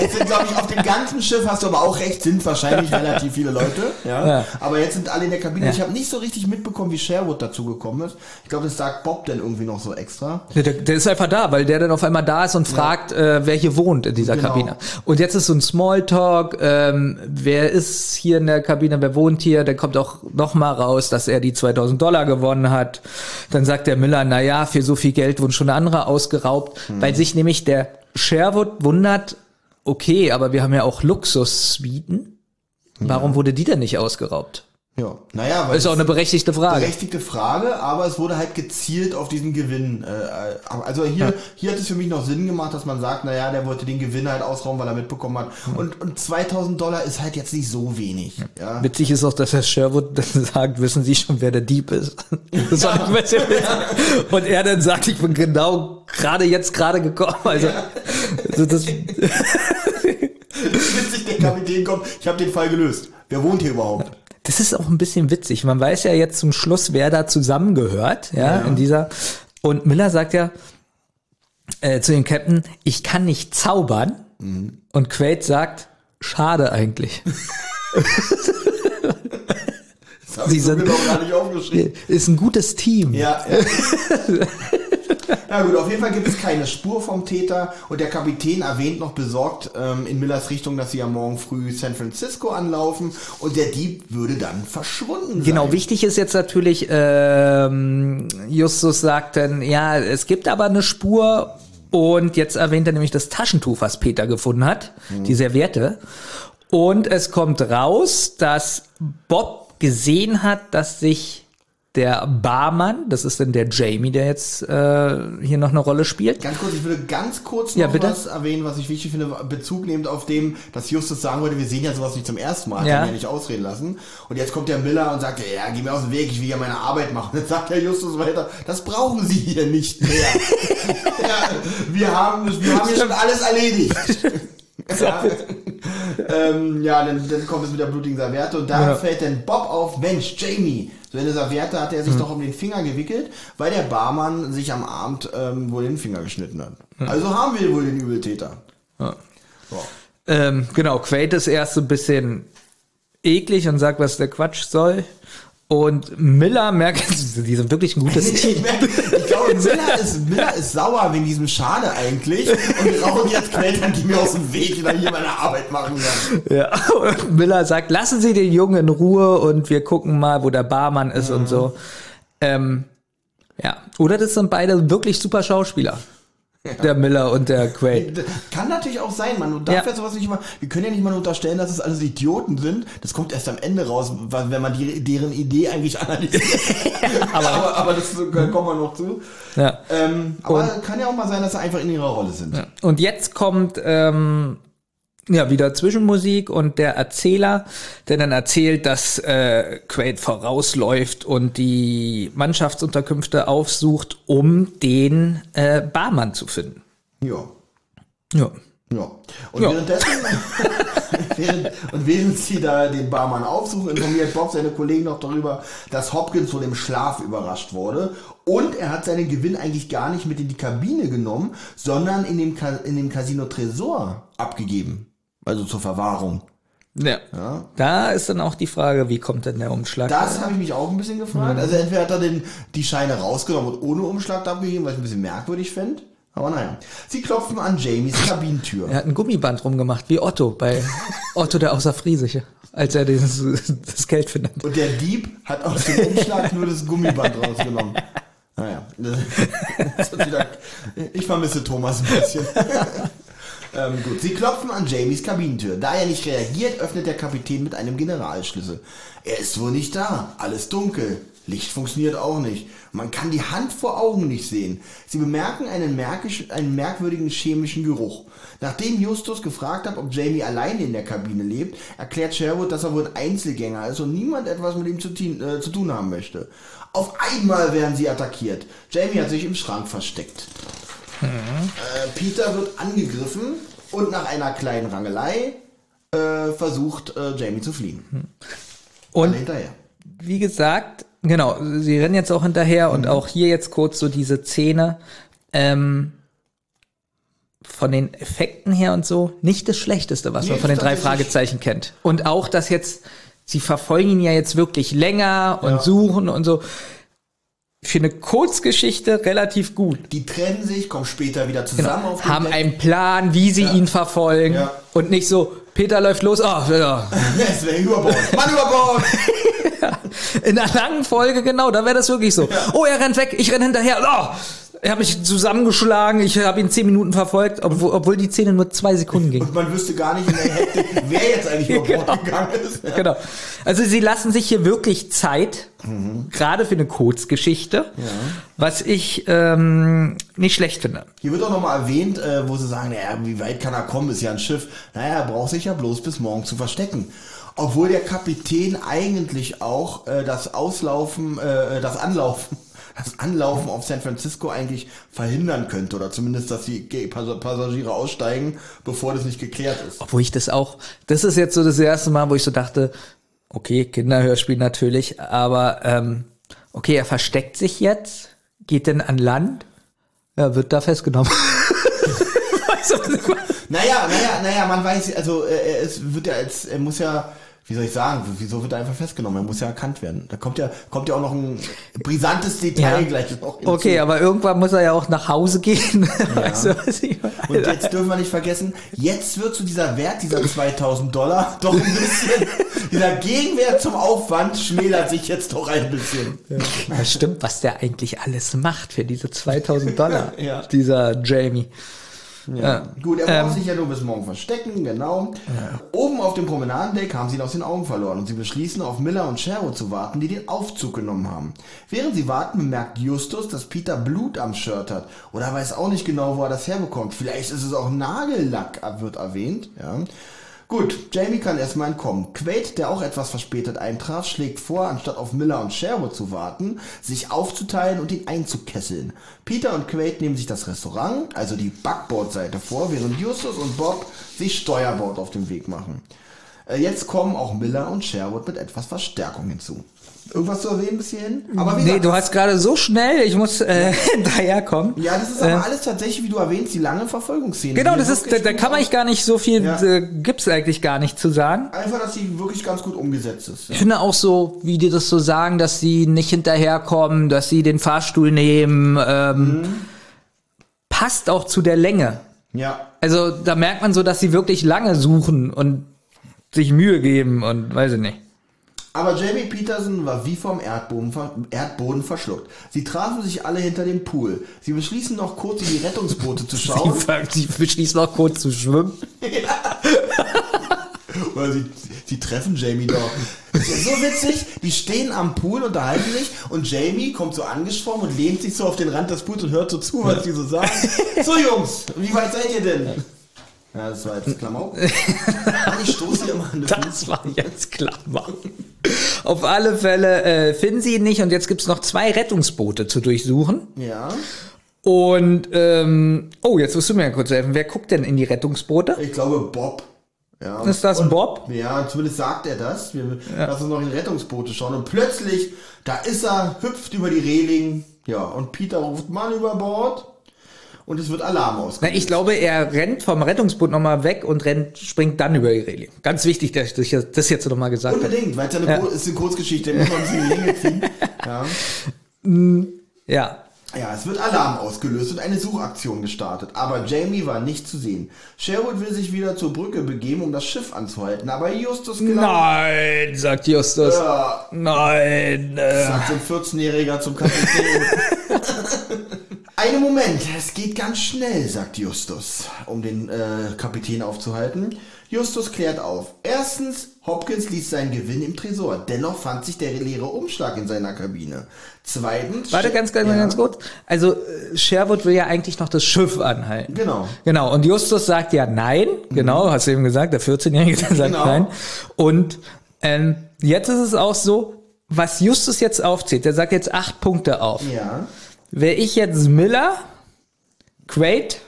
Es sind, glaube ich, auf dem ganzen Schiff, hast du aber auch recht, sind wahrscheinlich relativ viele Leute. Ja. Ja. Aber jetzt sind alle in der Kabine. Ja. Ich habe nicht so richtig mitbekommen, wie Sherwood dazu gekommen ist. Ich glaube, das sagt Bob dann irgendwie noch so extra. der, der ist einfach da, weil der dann auf einmal da ist und fragt, äh, wer hier wohnt in dieser Genau. Kabine. Und jetzt ist so ein Smalltalk, ähm, wer ist hier in der Kabine, wer wohnt hier, dann kommt auch noch mal raus, dass er die 2000 Dollar gewonnen hat. Dann sagt der Miller, na ja, für so viel Geld wurden schon andere ausgeraubt, weil sich nämlich der Sherwood wundert, okay, aber wir haben ja auch Luxussuiten. Warum wurde die denn nicht ausgeraubt? Ja. Naja, weil Ist auch eine berechtigte Frage. berechtigte Frage, aber es wurde halt gezielt auf diesen Gewinn. Äh, also hier, hier hat es für mich noch Sinn gemacht, dass man sagt, naja, der wollte den Gewinn halt ausrauben, weil er mitbekommen hat. Und, und 2000 Dollar ist halt jetzt nicht so wenig. Ja. Witzig ist auch, dass Herr Sherwood dann sagt, wissen Sie schon, wer der Dieb ist? Und er dann sagt, ich bin genau gerade jetzt gerade gekommen. Also, also das, Witzig, der Kapitän kommt, ich habe den Fall gelöst. Wer wohnt hier überhaupt? Das ist auch ein bisschen witzig. Man weiß ja jetzt zum Schluss, wer da zusammengehört, ja, Ja. in dieser. Und Miller sagt ja äh, zu dem Captain, ich kann nicht zaubern. Und Quaid sagt, schade eigentlich. Sie sind-. Ist ein gutes Team. Ja, ja. Na gut, auf jeden Fall gibt es keine Spur vom Täter und der Kapitän erwähnt noch besorgt ähm, in Millers Richtung, dass sie ja morgen früh San Francisco anlaufen und der Dieb würde dann verschwunden sein. Genau, wichtig ist jetzt natürlich, ähm, Justus sagt dann, ja, es gibt aber eine Spur und jetzt erwähnt er nämlich das Taschentuch, was Peter gefunden hat, die Serviette. Und es kommt raus, dass Bob gesehen hat, dass sich der Barmann, das ist dann der Jamie, der jetzt äh, hier noch eine Rolle spielt. Ganz kurz, ich würde ganz kurz noch Ja, was erwähnen, was ich wichtig finde, Bezug nehmend auf dem, dass Justus sagen wollte, wir sehen ja sowas nicht zum ersten Mal, Ja. kann ja nicht ausreden lassen. Und jetzt kommt der Miller und sagt, ja, geh mir aus dem Weg, ich will ja meine Arbeit machen. Dann sagt der Justus weiter, das brauchen Sie hier nicht mehr. ja, wir haben, wir haben hier schon alles erledigt. ja, ähm, ja dann, dann kommt es mit der blutigen Serviette und da fällt dann Bob auf, Mensch, Jamie, So eine Serviette hat er sich doch um den Finger gewickelt, weil der Barmann sich am Abend ähm, wohl den Finger geschnitten hat. Also haben wir wohl den Übeltäter. Ja. So. Ähm, genau, Quaid ist erst so ein bisschen eklig und sagt, was der Quatsch soll. Und Miller merkt, die sind wirklich ein gutes Ich, Team. merke, ich glaube, Miller ist, Miller ist sauer wegen diesem Schade eigentlich und rauchen jetzt Quellen, die mir aus dem Weg, da hier meine Arbeit machen kann. Ja, und Miller sagt, lassen Sie den Jungen in Ruhe und wir gucken mal, wo der Barmann ist und so. Ähm, ja, oder das sind beide wirklich super Schauspieler. Der Miller und der Quaid. Kann natürlich auch sein, man darf Ja. ja. sowas nicht mal, wir können ja nicht mal unterstellen, dass es alles Idioten sind. Das kommt erst am Ende raus, wenn man die, deren Idee eigentlich analysiert. aber, aber, aber das kommen wir noch zu. Ja. Ähm, aber kann ja auch mal sein, dass sie einfach in ihrer Rolle sind. Und jetzt kommt ähm, ja wieder Zwischenmusik und der Erzähler, der dann erzählt, dass äh, Quaid vorausläuft und die Mannschaftsunterkünfte aufsucht, um den äh, Barmann zu finden. Ja. Ja. Ja. Und Ja. währenddessen, während, und während sie da den Barmann aufsuchen, informiert Bob seine Kollegen noch darüber, dass Hopkins von dem Schlaf überrascht wurde. Und er hat seinen Gewinn eigentlich gar nicht mit in die Kabine genommen, sondern in dem, Ka in dem Casino Tresor abgegeben. Also zur Verwahrung. ja. Da ist dann auch die Frage, wie kommt denn der Umschlag? Das habe ich mich auch ein bisschen gefragt. Also entweder hat er den, die Scheine rausgenommen und ohne Umschlag abgegeben, was ich ein bisschen merkwürdig fände. Aber naja. Sie klopfen an Jamies Kabinentür. er hat ein Gummiband rumgemacht, wie Otto bei Otto der Außerfriesische, als er dieses, das Geld findet. Und der Dieb hat aus dem Umschlag nur das Gummiband rausgenommen. Naja, das wieder, ich vermisse Thomas ein bisschen. Ähm, gut, sie klopfen an Jamies Kabinentür. Da er nicht reagiert, öffnet der Kapitän mit einem Generalschlüssel. Er ist wohl nicht da. Alles dunkel. Licht funktioniert auch nicht. Man kann die Hand vor Augen nicht sehen. Sie bemerken einen, einen merkwürdigen chemischen Geruch. Nachdem Justus gefragt hat, ob Jamie alleine in der Kabine lebt, erklärt Sherwood, dass er wohl ein Einzelgänger ist und niemand etwas mit ihm zu, äh, zu tun haben möchte. Auf einmal werden sie attackiert. Jamie hat sich im Schrank versteckt. Äh, Peter wird angegriffen und nach einer kleinen Rangelei äh, versucht äh, Jamie zu fliehen. Und Alle hinterher. wie gesagt, genau, sie rennen jetzt auch hinterher und auch hier jetzt kurz so diese Szene ähm, von den Effekten her und so nicht das Schlechteste, was Nee, man von den drei. Fragezeichen kennt. Und auch, dass jetzt sie verfolgen ihn ja jetzt wirklich länger und Ja. suchen und so. Für eine Kurzgeschichte relativ gut. Die trennen sich, kommen später wieder zusammen auf den Haben Deck. einen Plan, wie sie ihn verfolgen Ja. und nicht so, Peter läuft los, oh, ja. Es wäre überbaut. Mann überbaut! In einer langen Folge, genau, da wäre das wirklich so. Oh, er rennt weg, ich renne hinterher. Oh, er hat mich zusammengeschlagen, ich habe ihn zehn Minuten verfolgt, obwohl, obwohl die Szene nur zwei Sekunden ging. Und man wüsste gar nicht in der Hektik, wer jetzt eigentlich über Bord Genau. gegangen ist. Genau. Also sie lassen sich hier wirklich Zeit, gerade für eine Kurzgeschichte, was ich ähm, nicht schlecht finde. Hier wird auch nochmal erwähnt, äh, wo sie sagen, naja, wie weit kann er kommen, ist ja ein Schiff. Naja, er braucht sich ja bloß bis morgen zu verstecken. Obwohl der Kapitän eigentlich auch äh, das Auslaufen, äh, das Anlaufen, das Anlaufen auf San Francisco eigentlich verhindern könnte. Oder zumindest, dass die Passagiere aussteigen, bevor das nicht geklärt ist. Obwohl ich das auch, das ist jetzt so das erste Mal, wo ich so dachte, okay, Kinderhörspiel natürlich, aber ähm, okay, er versteckt sich jetzt, geht denn an Land, ja, wird da festgenommen. Naja, naja, naja, man weiß, also äh, es wird ja als, er muss ja, wie soll ich sagen, wieso wird er einfach festgenommen? Er muss ja erkannt werden. Da kommt ja, kommt ja auch noch ein brisantes Detail Ja. gleich noch hinzu. Okay, aber irgendwann muss er ja auch nach Hause gehen. Weißt du, was ich meine? Und jetzt dürfen wir nicht vergessen, jetzt wird zu dieser Wert, dieser 2000 Dollar, doch ein bisschen, dieser Gegenwert zum Aufwand schmälert sich jetzt doch ein bisschen. Ja, stimmt, was der eigentlich alles macht für diese 2000 Dollar, Ja. dieser Jamie. Ja. Gut, er Ähm. braucht sich ja nur bis morgen verstecken, genau. Oben auf dem Promenadendeck haben sie ihn aus den Augen verloren und sie beschließen, auf Miller und Sherwood zu warten, die den Aufzug genommen haben. Während sie warten, bemerkt Justus, dass Peter Blut am Shirt hat. Oder er weiß auch nicht genau, wo er das herbekommt. Vielleicht ist es auch Nagellack, wird erwähnt. Ja. Gut, Jamie kann erstmal entkommen. Quaid, der auch etwas verspätet eintraf, schlägt vor, anstatt auf Miller und Sherwood zu warten, sich aufzuteilen und ihn einzukesseln. Peter und Quaid nehmen sich das Restaurant, also die Backbordseite vor, während Justus und Bob sich Steuerbord auf den Weg machen. Äh, jetzt kommen auch Miller und Sherwood mit etwas Verstärkung hinzu. Irgendwas zu erwähnen bis hierhin? Aber wie Nee, gesagt, du hast gerade so schnell, ich muss äh, daherkommen. ja, das ist aber alles tatsächlich, wie du erwähnst, die lange Verfolgungsszene. Genau, das ist, da, da kann man eigentlich gar nicht so viel, Ja. äh, gibt's eigentlich gar nicht zu sagen. Einfach, dass sie wirklich ganz gut umgesetzt ist. Ja. Ich finde auch so, wie die das so sagen, dass sie nicht hinterherkommen, dass sie den Fahrstuhl nehmen, ähm, passt auch zu der Länge. ja. Also da merkt man so, dass sie wirklich lange suchen und sich Mühe geben und weiß ich nicht. Aber Jamie Peterson war wie vom Erdboden, Erdboden verschluckt. Sie trafen sich alle hinter dem Pool. Sie beschließen noch kurz in die Rettungsboote zu schauen. Sie beschließt noch kurz zu schwimmen. Oder sie, sie treffen Jamie doch. Das ist so witzig, die stehen am Pool, unterhalten sich und Jamie kommt so angeschwommen und lehnt sich so auf den Rand des Pools und hört so zu, was die so sagen. So Jungs, wie weit seid ihr denn? Ja, das war jetzt Klamauk. Ich stoße hier immer an den. Das war jetzt Klammer. Auf alle Fälle äh, finden sie ihn nicht und jetzt gibt's noch zwei Rettungsboote zu durchsuchen. Ja, Und, ähm, oh, jetzt musst du mir ja kurz helfen. Wer guckt denn in die Rettungsboote? ich glaube Bob. Ja, Ist das und- Bob? Ja, zumindest sagt er das. Wir lassen uns noch in Rettungsboote schauen und plötzlich, da ist er, hüpft über die Reling. Ja, und Peter ruft Mann über Bord und es wird Alarm Na, ausgelöst. ich glaube, er rennt vom Rettungsboot nochmal weg und rennt, springt dann über die Reling. Ganz wichtig, dass ich das jetzt nochmal gesagt habe. Unbedingt, weil es ja eine, Kur- ist eine Kurzgeschichte, muss man ein bisschen in die Länge ziehen. Ja. Ja. ja, es wird Alarm ausgelöst und eine Suchaktion gestartet. Aber Jamie war nicht zu sehen. Sherwood will sich wieder zur Brücke begeben, um das Schiff anzuhalten. Aber Justus glaubt, Nein, sagt Justus. Ja, Nein. Äh. sagt ein 14-Jähriger zum Kapitän. Einen Moment, es geht ganz schnell, sagt Justus, um den äh, Kapitän aufzuhalten. Justus klärt auf. Erstens, Hopkins ließ seinen Gewinn im Tresor. Dennoch fand sich der leere Umschlag in seiner Kabine. Zweitens... Warte ganz, ganz, Ja. ganz kurz. Also äh, Sherwood will ja eigentlich noch das Schiff anhalten. Genau. Genau. Und Justus sagt ja nein. Genau, hast du eben gesagt, der 14-Jährige der sagt Genau. nein. Und ähm, jetzt ist es auch so, was Justus jetzt aufzählt, der sagt jetzt acht Punkte auf. Ja. Wäre ich jetzt Miller, Quaid,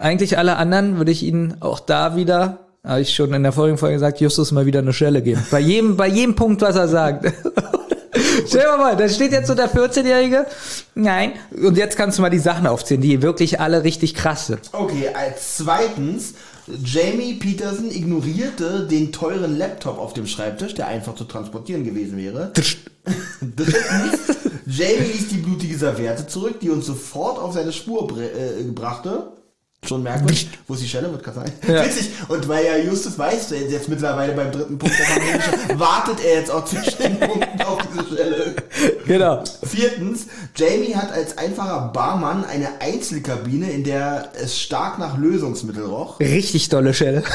eigentlich alle anderen, würde ich ihnen auch da wieder, habe ich schon in der vorigen Folge gesagt, Justus mal wieder eine Schelle geben. Bei jedem, bei jedem Punkt, was er sagt. Stell dir mal, da steht jetzt so der 14-Jährige. Nein. Und jetzt kannst du mal die Sachen aufzählen, die wirklich alle richtig krass sind. Okay, als zweitens, Jamie Peterson ignorierte den teuren Laptop auf dem Schreibtisch, der einfach zu transportieren gewesen wäre. Drittens, Jamie ließ die blutige Serviette zurück, die uns sofort auf seine Spur äh, brachte. Schon merkwürdig. Wo ist die Stelle? Wird gerade sein. Ja. Witzig. Und weil ja Justus weiß, der ist jetzt mittlerweile beim dritten Punkt, der Familie, wartet er jetzt auch zwischen den Punkten auf diese Stelle. Genau. Viertens, Jamie hat als einfacher Barmann eine Einzelkabine, in der es stark nach Lösungsmittel roch. Richtig tolle Schelle.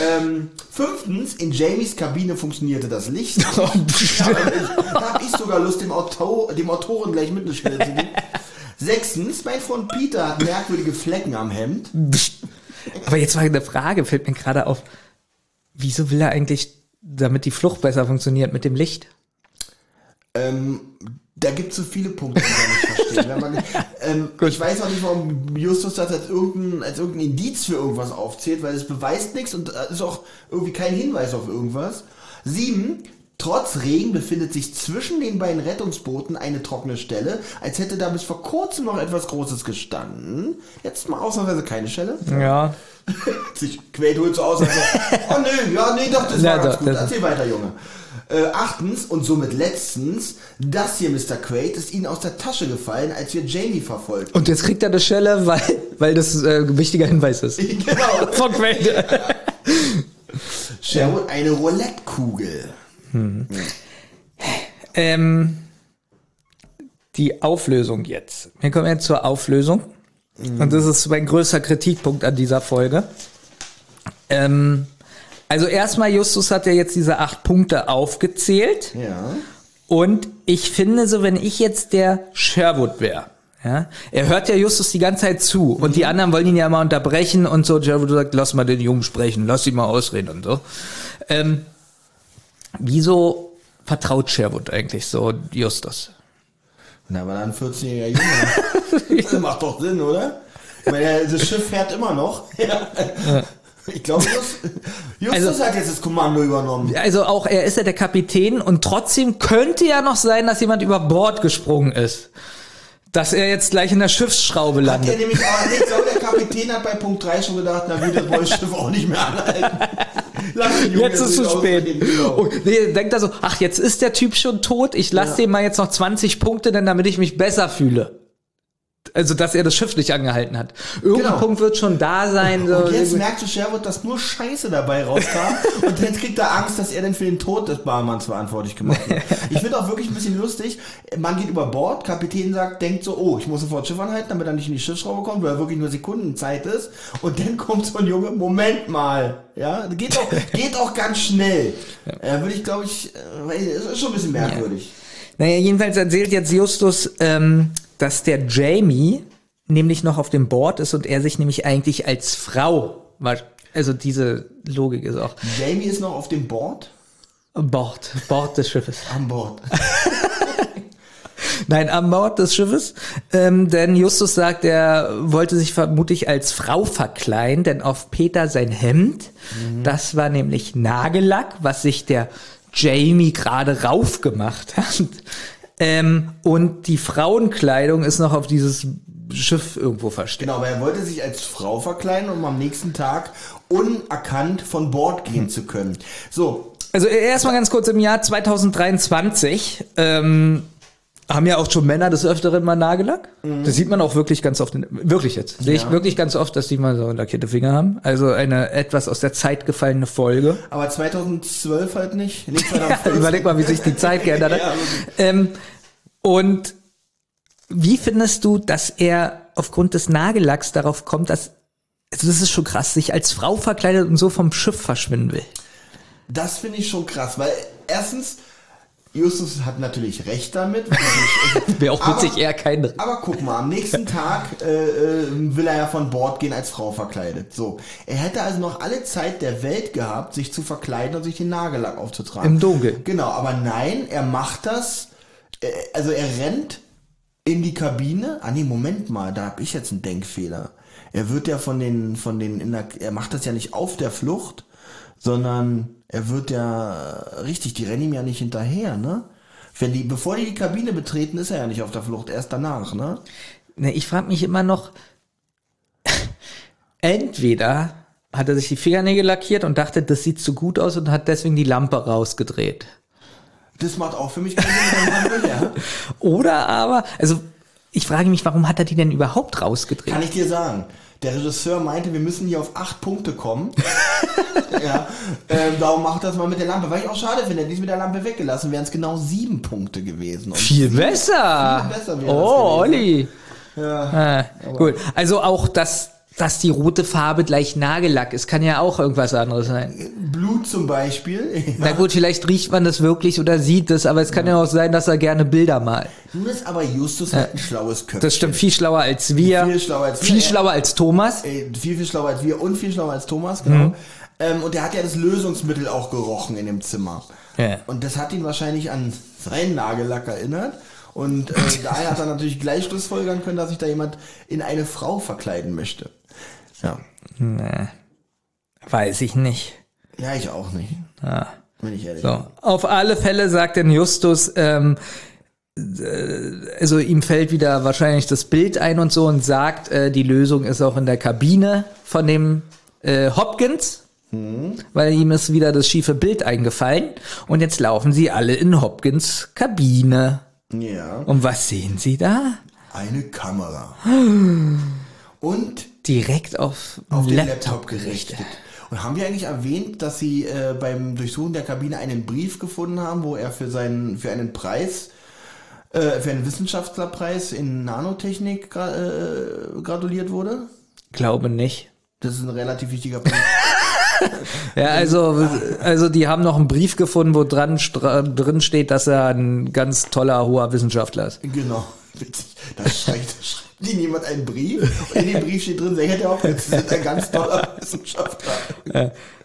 Ähm, fünftens, in Jamies Kabine funktionierte das Licht. Da habe ich sogar Lust, dem, Autor, dem Autoren gleich mit eine Stelle zu geben. Sechstens, mein Freund Peter hat merkwürdige Flecken am Hemd. Aber jetzt war eine Frage, fällt mir gerade auf. Wieso will er eigentlich, damit die Flucht besser funktioniert, mit dem Licht? Ähm, da gibt es so viele Punkte, die Wenn man, ähm, ich weiß auch nicht, warum Justus das als irgendein, als irgendein Indiz für irgendwas aufzählt, weil es beweist nichts und äh, ist auch irgendwie kein Hinweis auf irgendwas. Sieben, trotz Regen befindet sich zwischen den beiden Rettungsbooten eine trockene Stelle, als hätte da bis vor kurzem noch etwas Großes gestanden. Jetzt mal ausnahmsweise keine Stelle. Ja. Sich Quält holt so aus, als so, oh nö, ja, nee, doch, das war ganz gut. das- Erzähl weiter, Junge. Äh, achtens und somit letztens, das hier, Mr. Quaid, ist Ihnen aus der Tasche gefallen, als wir Jamie verfolgten. Und jetzt kriegt er eine Schelle, weil, weil das äh, ein wichtiger Hinweis ist. genau. Von Quaid. Sherwood, eine Roulette-Kugel. ähm, die Auflösung jetzt. Wir kommen jetzt zur Auflösung. Und das ist mein größter Kritikpunkt an dieser Folge. Ähm, also erstmal, Justus hat ja jetzt diese acht Punkte aufgezählt. Ja. Und ich finde so, wenn ich jetzt der Sherwood wäre, ja, er hört ja Justus die ganze Zeit zu und die anderen wollen ihn ja mal unterbrechen und so. Sherwood sagt, lass mal den Jungen sprechen, lass ihn mal ausreden und so. Ähm, wieso vertraut Sherwood eigentlich so Justus? Na, aber dann 14-jähriger Junge. das macht doch Sinn, oder? Meine, das Schiff fährt immer noch. Ja. Ich glaube, Justus, Justus Also- hat jetzt das Kommando übernommen. Also auch er ist ja der Kapitän und trotzdem könnte ja noch sein, dass jemand über Bord gesprungen ist. Dass er jetzt gleich in der Schiffsschraube Hat er landet. nämlich auch nicht, so der Kapitän hat bei Punkt 3 schon gedacht, na wird das neue Schiff auch nicht mehr anhalten. Jetzt ist zu spät. genau. Oh, nee, denkt er so, ach, jetzt ist der Typ schon tot, ich lasse Ja. dem mal jetzt noch 20 Punkte, denn damit ich mich besser fühle. Also, dass er das Schiff nicht angehalten hat. Irgendein Genau. Punkt wird schon da sein. So Und jetzt merkt Sherwood, dass nur Scheiße dabei rauskam. und jetzt kriegt er Angst, dass er denn für den Tod des Barmanns verantwortlich gemacht wird. Ich finde auch wirklich ein bisschen lustig. Man geht über Bord, Kapitän sagt, denkt so, oh, ich muss sofort Schiff anhalten, damit er nicht in die Schiffsschraube kommt, weil er wirklich nur Sekundenzeit ist. Und dann kommt so ein Junge, Moment mal. Ja, geht auch, geht auch ganz schnell. Äh, würde ich, glaube ich, äh, ist schon ein bisschen merkwürdig. Naja, jedenfalls erzählt jetzt Justus, ähm, dass der Jamie nämlich noch auf dem Board ist und er sich nämlich eigentlich als Frau, also diese Logik ist auch Jamie ist noch auf dem Board? Bord, Bord des Schiffes. Am Bord. Nein, am Bord des Schiffes. Ähm, denn Justus sagt, er wollte sich vermutlich als Frau verkleiden, denn auf Peter sein Hemd, das war nämlich Nagellack, was sich der Jamie gerade raufgemacht hat. Ähm, und die Frauenkleidung ist noch auf dieses Schiff irgendwo versteckt. Genau, weil er wollte sich als Frau verkleiden, um am nächsten Tag unerkannt von Bord gehen zu können. So, Also erstmal ganz kurz, im Jahr 2023 ähm, haben ja auch schon Männer des Öfteren mal Nagellack. Das sieht man auch wirklich ganz oft. In, wirklich jetzt. Sehe ich Ja. wirklich ganz oft, dass die mal so lackierte Finger haben. Also eine etwas aus der Zeit gefallene Folge. aber 2012 halt nicht. 2014. Überleg mal, wie sich die Zeit geändert hat. Ja, ähm, und wie findest du, dass er aufgrund des Nagellacks darauf kommt, dass also das ist schon krass, sich als Frau verkleidet und so vom Schiff verschwinden will. Das finde ich schon krass, weil erstens, Justus hat natürlich recht damit. Wäre auch witzig, Aber- eher kein Aber guck mal, am nächsten Tag äh, äh, will er ja von Bord gehen als Frau verkleidet. So, er hätte also noch alle Zeit der Welt gehabt, sich zu verkleiden und sich den Nagellack aufzutragen. Im Dunkeln. Genau, aber nein, er macht das. Äh, also er rennt in die Kabine. Ah nee, Moment mal, da habe ich jetzt einen Denkfehler. Er wird ja von den von den in der, er macht das ja nicht auf der Flucht, sondern er wird ja richtig, die rennen ihm ja nicht hinterher, ne? Wenn die, bevor die die Kabine betreten, ist er ja nicht auf der Flucht, erst danach, ne? Ne, ich frage mich immer noch, entweder hat er sich die Fingernägel lackiert und dachte, das sieht zu gut aus und hat deswegen die Lampe rausgedreht. Das macht auch für mich keinen Sinn. ja. Oder aber, also ich frage mich, warum hat er die denn überhaupt rausgedreht? Kann ich dir sagen. Der Regisseur meinte, wir müssen hier auf acht Punkte kommen. ja, ähm, darum macht das mal mit der Lampe. Weil ich auch schade finde, die ist mit der Lampe weggelassen, wären es genau sieben Punkte gewesen. Und Viel besser. Viel besser oh, das. Olli. Ja. Ah, gut. Also auch, dass, dass die rote Farbe gleich Nagellack ist, kann ja auch irgendwas anderes sein. Blut zum Beispiel. Na gut, vielleicht riecht man das wirklich oder sieht es, aber es kann ja auch sein, dass er gerne Bilder malt. Nun ist aber Justus halt ein schlaues Köpfchen. Das stimmt, viel schlauer als wir. Viel schlauer als Viel ja. schlauer als Thomas. Ey, viel, viel schlauer als wir und viel schlauer als Thomas, genau. Ähm, und der hat ja das Lösungsmittel auch gerochen in dem Zimmer. Ja. Und das hat ihn wahrscheinlich an seinen Nagellack erinnert. Und äh, daher hat er natürlich gleich schlussfolgern können, dass sich da jemand in eine Frau verkleiden möchte. Ja. Weiß ich nicht. Ja, ich auch nicht. Ah. Wenn ich ehrlich So. Auf alle Fälle sagt denn Justus, ähm, äh, also ihm fällt wieder wahrscheinlich das Bild ein und so und sagt, äh, die Lösung ist auch in der Kabine von dem äh, Hopkins, weil ihm ist wieder das schiefe Bild eingefallen und jetzt laufen sie alle in Hopkins Kabine. Ja. Und was sehen sie da? Eine Kamera. Und Direkt auf, auf den Laptop, Laptop gerichtet. Und haben wir eigentlich erwähnt, dass sie äh, beim Durchsuchen der Kabine einen Brief gefunden haben, wo er für seinen für einen Preis äh, für einen Wissenschaftlerpreis in Nanotechnik gra äh, gratuliert wurde? Glaube nicht. Das ist ein relativ wichtiger Punkt. Ja, also, also die haben noch einen Brief gefunden, wo dran drin steht, dass er ein ganz toller, hoher Wissenschaftler ist. genau. Witzig. Da schreibt, da schreibt ihnen jemand einen Brief und in dem Brief steht drin, sie hätte auch jetzt sind ein ganz toller Wissenschaftler.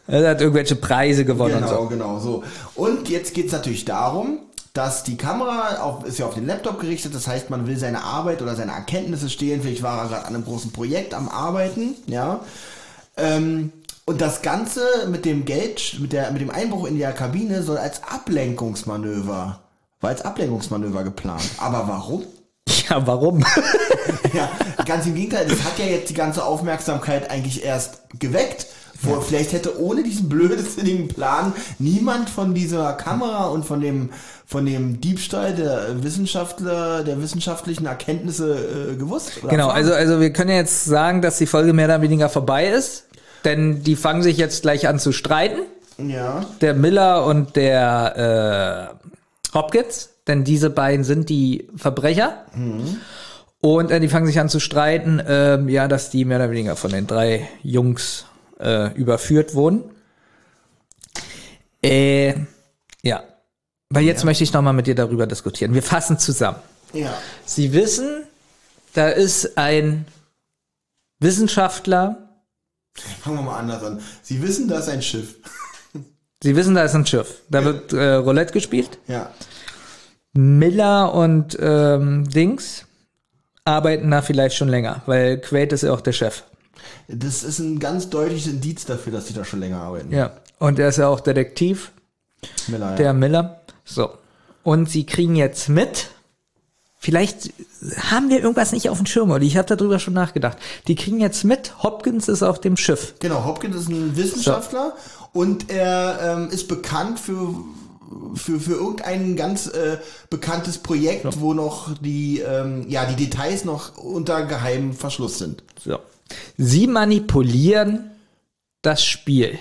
Er hat irgendwelche Preise gewonnen Genau, und genau, so. Und jetzt geht's natürlich darum, dass die Kamera auf, ist ja auf den Laptop gerichtet, das heißt, man will seine Arbeit oder seine Erkenntnisse stehlen. Vielleicht war er gerade an einem großen Projekt am Arbeiten, ja. Ähm, Und das Ganze mit dem Geld, mit, der, mit dem Einbruch in die Kabine soll als Ablenkungsmanöver, war als Ablenkungsmanöver geplant. Aber warum? Ja, warum? Ja, ganz im Gegenteil, das hat ja jetzt die ganze Aufmerksamkeit eigentlich erst geweckt. Wo vielleicht hätte ohne diesen blödsinnigen Plan niemand von dieser Kamera und von dem von dem Diebstahl der Wissenschaftler, der wissenschaftlichen Erkenntnisse äh, gewusst. genau, erfahren. also, also wir können jetzt sagen, dass die Folge mehr oder weniger vorbei ist. Denn die fangen sich jetzt gleich an zu streiten. ja, Der Miller und der äh, Hopkins. Denn diese beiden sind die Verbrecher. Und äh, die fangen sich an zu streiten, ähm, ja, dass die mehr oder weniger von den drei Jungs äh, überführt wurden. Äh, ja. Weil jetzt möchte ich noch mal mit dir darüber diskutieren. Wir fassen zusammen. ja, Sie wissen, da ist ein Wissenschaftler. fangen wir mal anders an. Sie wissen, das ist ein Schiff. Sie wissen, da ist ein Schiff. Da wird äh, Roulette gespielt. Ja, Miller und ähm, Dings arbeiten da vielleicht schon länger, weil Quaid ist ja auch der Chef. das ist ein ganz deutliches Indiz dafür, dass sie da schon länger arbeiten. Ja. Und er ist ja auch Detektiv, Miller, ja. der Miller. So. Und sie kriegen jetzt mit. Vielleicht haben wir irgendwas nicht auf dem Schirm, oder ich habe darüber schon nachgedacht. Die kriegen jetzt mit, Hopkins ist auf dem Schiff. Genau, Hopkins ist ein Wissenschaftler und er ähm, ist bekannt für, für, für irgendein ganz äh, bekanntes Projekt, wo noch die, ähm, ja, die Details noch unter geheimem Verschluss sind. So. Sie manipulieren das Spiel.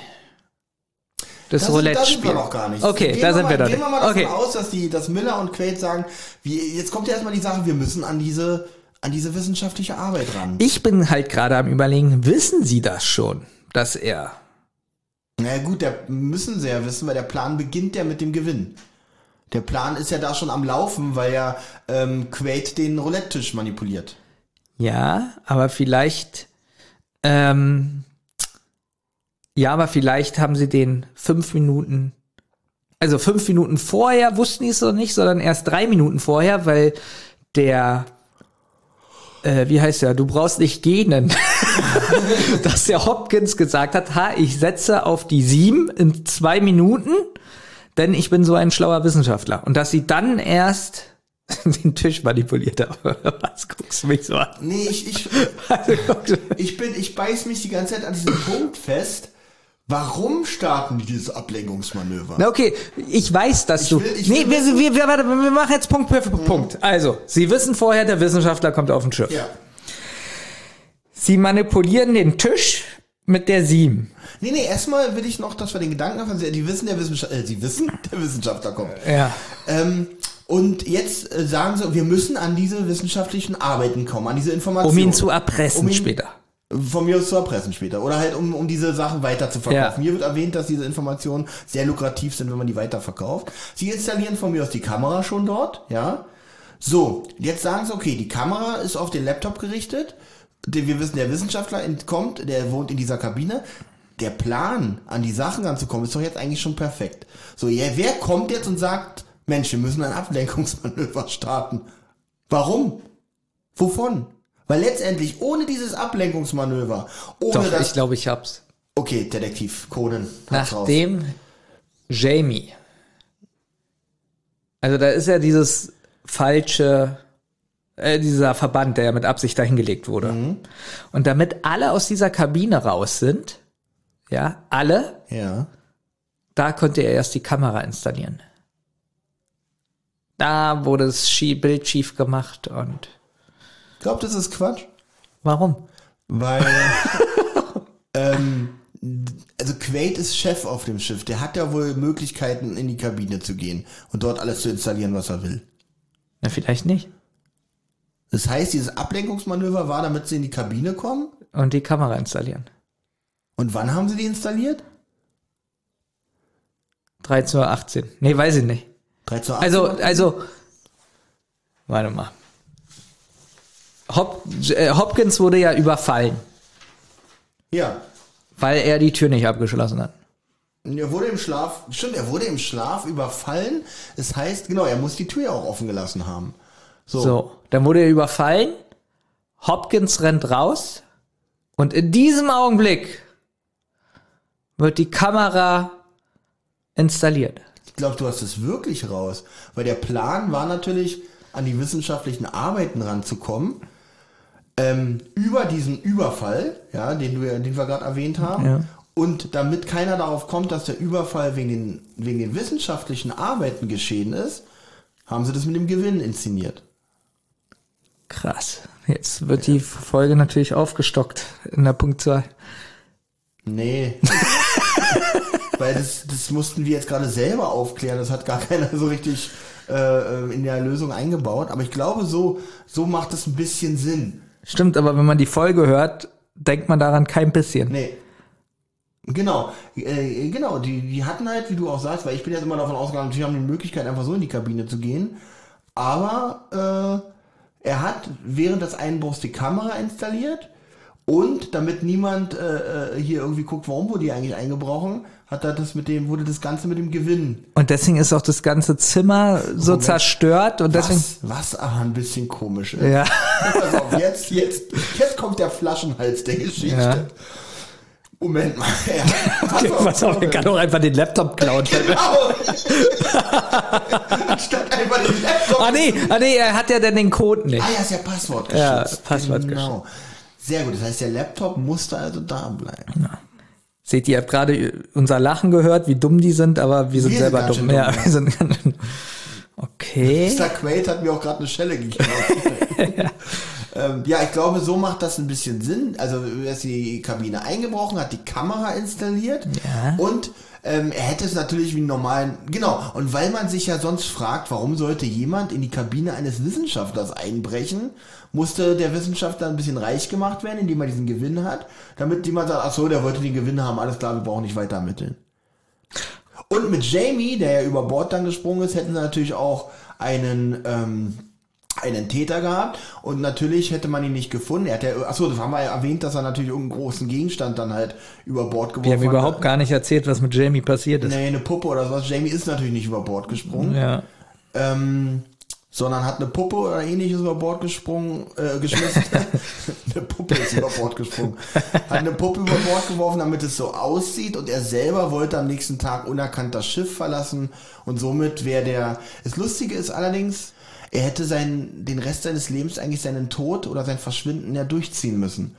Das Da da sind Roulette-Spiel. wir noch gar nicht. Okay, Gehen da wir sind mal, wir Gehen wir dann. mal davon Okay. aus, dass, die, dass Miller und Quaid sagen, wie, jetzt kommt ja erstmal die Sache, wir müssen an diese, an diese wissenschaftliche Arbeit ran. Ich bin halt gerade am überlegen, wissen Sie das schon, dass er Na gut, der müssen sie ja wissen, weil der Plan beginnt ja mit dem Gewinn. Der Plan ist ja da schon am Laufen, weil ja ähm, Quaid den Roulette-Tisch manipuliert. Ja, aber vielleicht, ähm, ja, aber vielleicht haben sie den fünf Minuten, also fünf Minuten vorher wussten die es noch nicht, sondern erst drei Minuten vorher, weil der, äh, wie heißt der, du brauchst nicht gähnen, dass der Hopkins gesagt hat, ha, ich setze auf die sieben in zwei Minuten, denn ich bin so ein schlauer Wissenschaftler. Und dass sie dann erst den Tisch manipuliert haben. Was guckst du mich so an? Nee, ich, ich, Also, ich bin, ich beiß mich die ganze Zeit an diesem Punkt fest. Warum starten die dieses Ablenkungsmanöver? Na okay, ich weiß, dass du. will- ich nee, will wir, wissen- wir, wir, warte, wir machen jetzt Punkt für Punkt. Also, Sie wissen vorher, der Wissenschaftler kommt auf den Schiff. Ja. Sie manipulieren den Tisch mit der Sieben. Nee, nee, erstmal will ich noch, dass wir den Gedanken haben, sie- die wissen, der Wissenschaftler, äh, sie wissen, der Wissenschaftler kommt. Ja. Ähm, und jetzt äh, sagen sie, wir müssen an diese wissenschaftlichen Arbeiten kommen, an diese Informationen. Um ihn zu erpressen Um ihn- später. Von mir aus zu erpressen später. Oder halt, um, um diese Sachen weiter zu verkaufen. Ja. Hier wird erwähnt, dass diese Informationen sehr lukrativ sind, wenn man die weiterverkauft. Sie installieren von mir aus die Kamera schon dort, ja. So, jetzt sagen sie, okay, die Kamera ist auf den Laptop gerichtet. Wir wissen, der Wissenschaftler entkommt, der wohnt in dieser Kabine. Der Plan, an die Sachen ranzukommen, ist doch jetzt eigentlich schon perfekt. So, ja, wer kommt jetzt und sagt, Mensch, wir müssen ein Ablenkungsmanöver starten? Warum? Wovon? Weil letztendlich ohne dieses Ablenkungsmanöver, ohne Doch, das. ich glaube, ich hab's. okay, Detektiv Conan. hat's raus. Nachdem Jamie. Also da ist ja dieses falsche, äh, dieser Verband, der ja mit Absicht dahingelegt wurde. Mhm. Und damit alle aus dieser Kabine raus sind, ja, alle, Ja. da konnte er erst die Kamera installieren. Da wurde das Bild schief gemacht und glaube, das ist Quatsch. warum? Weil, ähm, also Quaid ist Chef auf dem Schiff. Der hat ja wohl Möglichkeiten, in die Kabine zu gehen und dort alles zu installieren, was er will. Na, vielleicht nicht. Das heißt, dieses Ablenkungsmanöver war, damit sie in die Kabine kommen. Und die Kamera installieren. Und wann haben sie die installiert? 13.18 Uhr. Nee, weiß ich nicht. 13 Uhr. Also, also, warte mal. Hop, äh, Hopkins wurde ja überfallen, ja. weil er die Tür nicht abgeschlossen hat. Er wurde im Schlaf, stimmt, er wurde im Schlaf überfallen. Das heißt, genau, er muss die Tür ja auch offen gelassen haben. So. So, dann wurde er überfallen. Hopkins rennt raus und in diesem Augenblick wird die Kamera installiert. Ich glaube, du hast es wirklich raus. Weil der Plan war natürlich, an die wissenschaftlichen Arbeiten ranzukommen, ähm, über diesen Überfall, ja, den, ja- den wir gerade erwähnt haben. Ja. Und damit keiner darauf kommt, dass der Überfall wegen den, wegen den wissenschaftlichen Arbeiten geschehen ist, haben sie das mit dem Gewinn inszeniert. Krass. Jetzt wird die Folge natürlich aufgestockt in der Punktzahl. Nee. Weil das, das mussten wir jetzt gerade selber aufklären. Das hat gar keiner so richtig äh, in der Lösung eingebaut. Aber ich glaube, so, so macht es ein bisschen Sinn. Stimmt, aber wenn man die Folge hört, denkt man daran kein bisschen. Nee. Genau, äh, genau, die, die hatten halt, wie du auch sagst, weil ich bin jetzt immer davon ausgegangen, die haben die Möglichkeit, einfach so in die Kabine zu gehen. Aber äh, er hat während des Einbruchs die Kamera installiert und damit niemand äh, äh, hier irgendwie guckt, warum wurde die eigentlich eingebrochen, hat er das mit dem, wurde das Ganze mit dem Gewinn. Und deswegen ist auch das ganze Zimmer so Moment. zerstört und deswegen. Was, was aber ein bisschen komisch ist. Ja. Pass auf, jetzt, jetzt, jetzt kommt der Flaschenhals der Geschichte. Ja. Moment mal. Ja, pass auf, Pass auf, er kann doch einfach den Laptop klauen. Genau. Anstatt einfach den Laptop. ah nee, ah nee, er hat ja dann den Code nicht. Ah ja, ist ja Passwort Ja, geschützt. Passwort Genau. Sehr gut. Das heißt, der Laptop musste also da bleiben. Seht ihr, ihr habt gerade unser Lachen gehört, wie dumm die sind, aber wir sind Wir sind selber ganz dumm. Ja, dumm, ja. wir sind ganz schön. Okay. Mr. Quaid hat mir auch gerade eine Schelle gegeben. ähm, ja, ich glaube, so macht das ein bisschen Sinn. Also, er ist die Kabine eingebrochen, hat die Kamera installiert Ja. und ähm, er hätte es natürlich wie einen normalen, genau, und weil man sich ja sonst fragt, warum sollte jemand in die Kabine eines Wissenschaftlers einbrechen, musste der Wissenschaftler ein bisschen reich gemacht werden, indem er diesen Gewinn hat, damit jemand sagt, ach so, der wollte den Gewinn haben, alles klar, wir brauchen nicht weiter ermitteln. Und mit Jamie, der ja über Bord dann gesprungen ist, hätten sie natürlich auch einen, ähm, einen Täter gehabt. Und natürlich hätte man ihn nicht gefunden. Er hat ja, achso, das haben wir ja erwähnt, dass er natürlich irgendeinen großen Gegenstand dann halt über Bord geworfen Wir haben hat. überhaupt gar nicht erzählt, was mit Jamie passiert ist. Nee, eine Puppe oder sowas. Jamie ist natürlich nicht über Bord gesprungen. Ja. Ähm, sondern hat eine Puppe oder ähnliches über Bord gesprungen, äh, geschmissen. eine Puppe ist über Bord gesprungen. Hat eine Puppe über Bord geworfen, damit es so aussieht und er selber wollte am nächsten Tag unerkannt das Schiff verlassen und somit wäre der, das Lustige ist allerdings, er hätte seinen, den Rest seines Lebens eigentlich seinen Tod oder sein Verschwinden ja durchziehen müssen.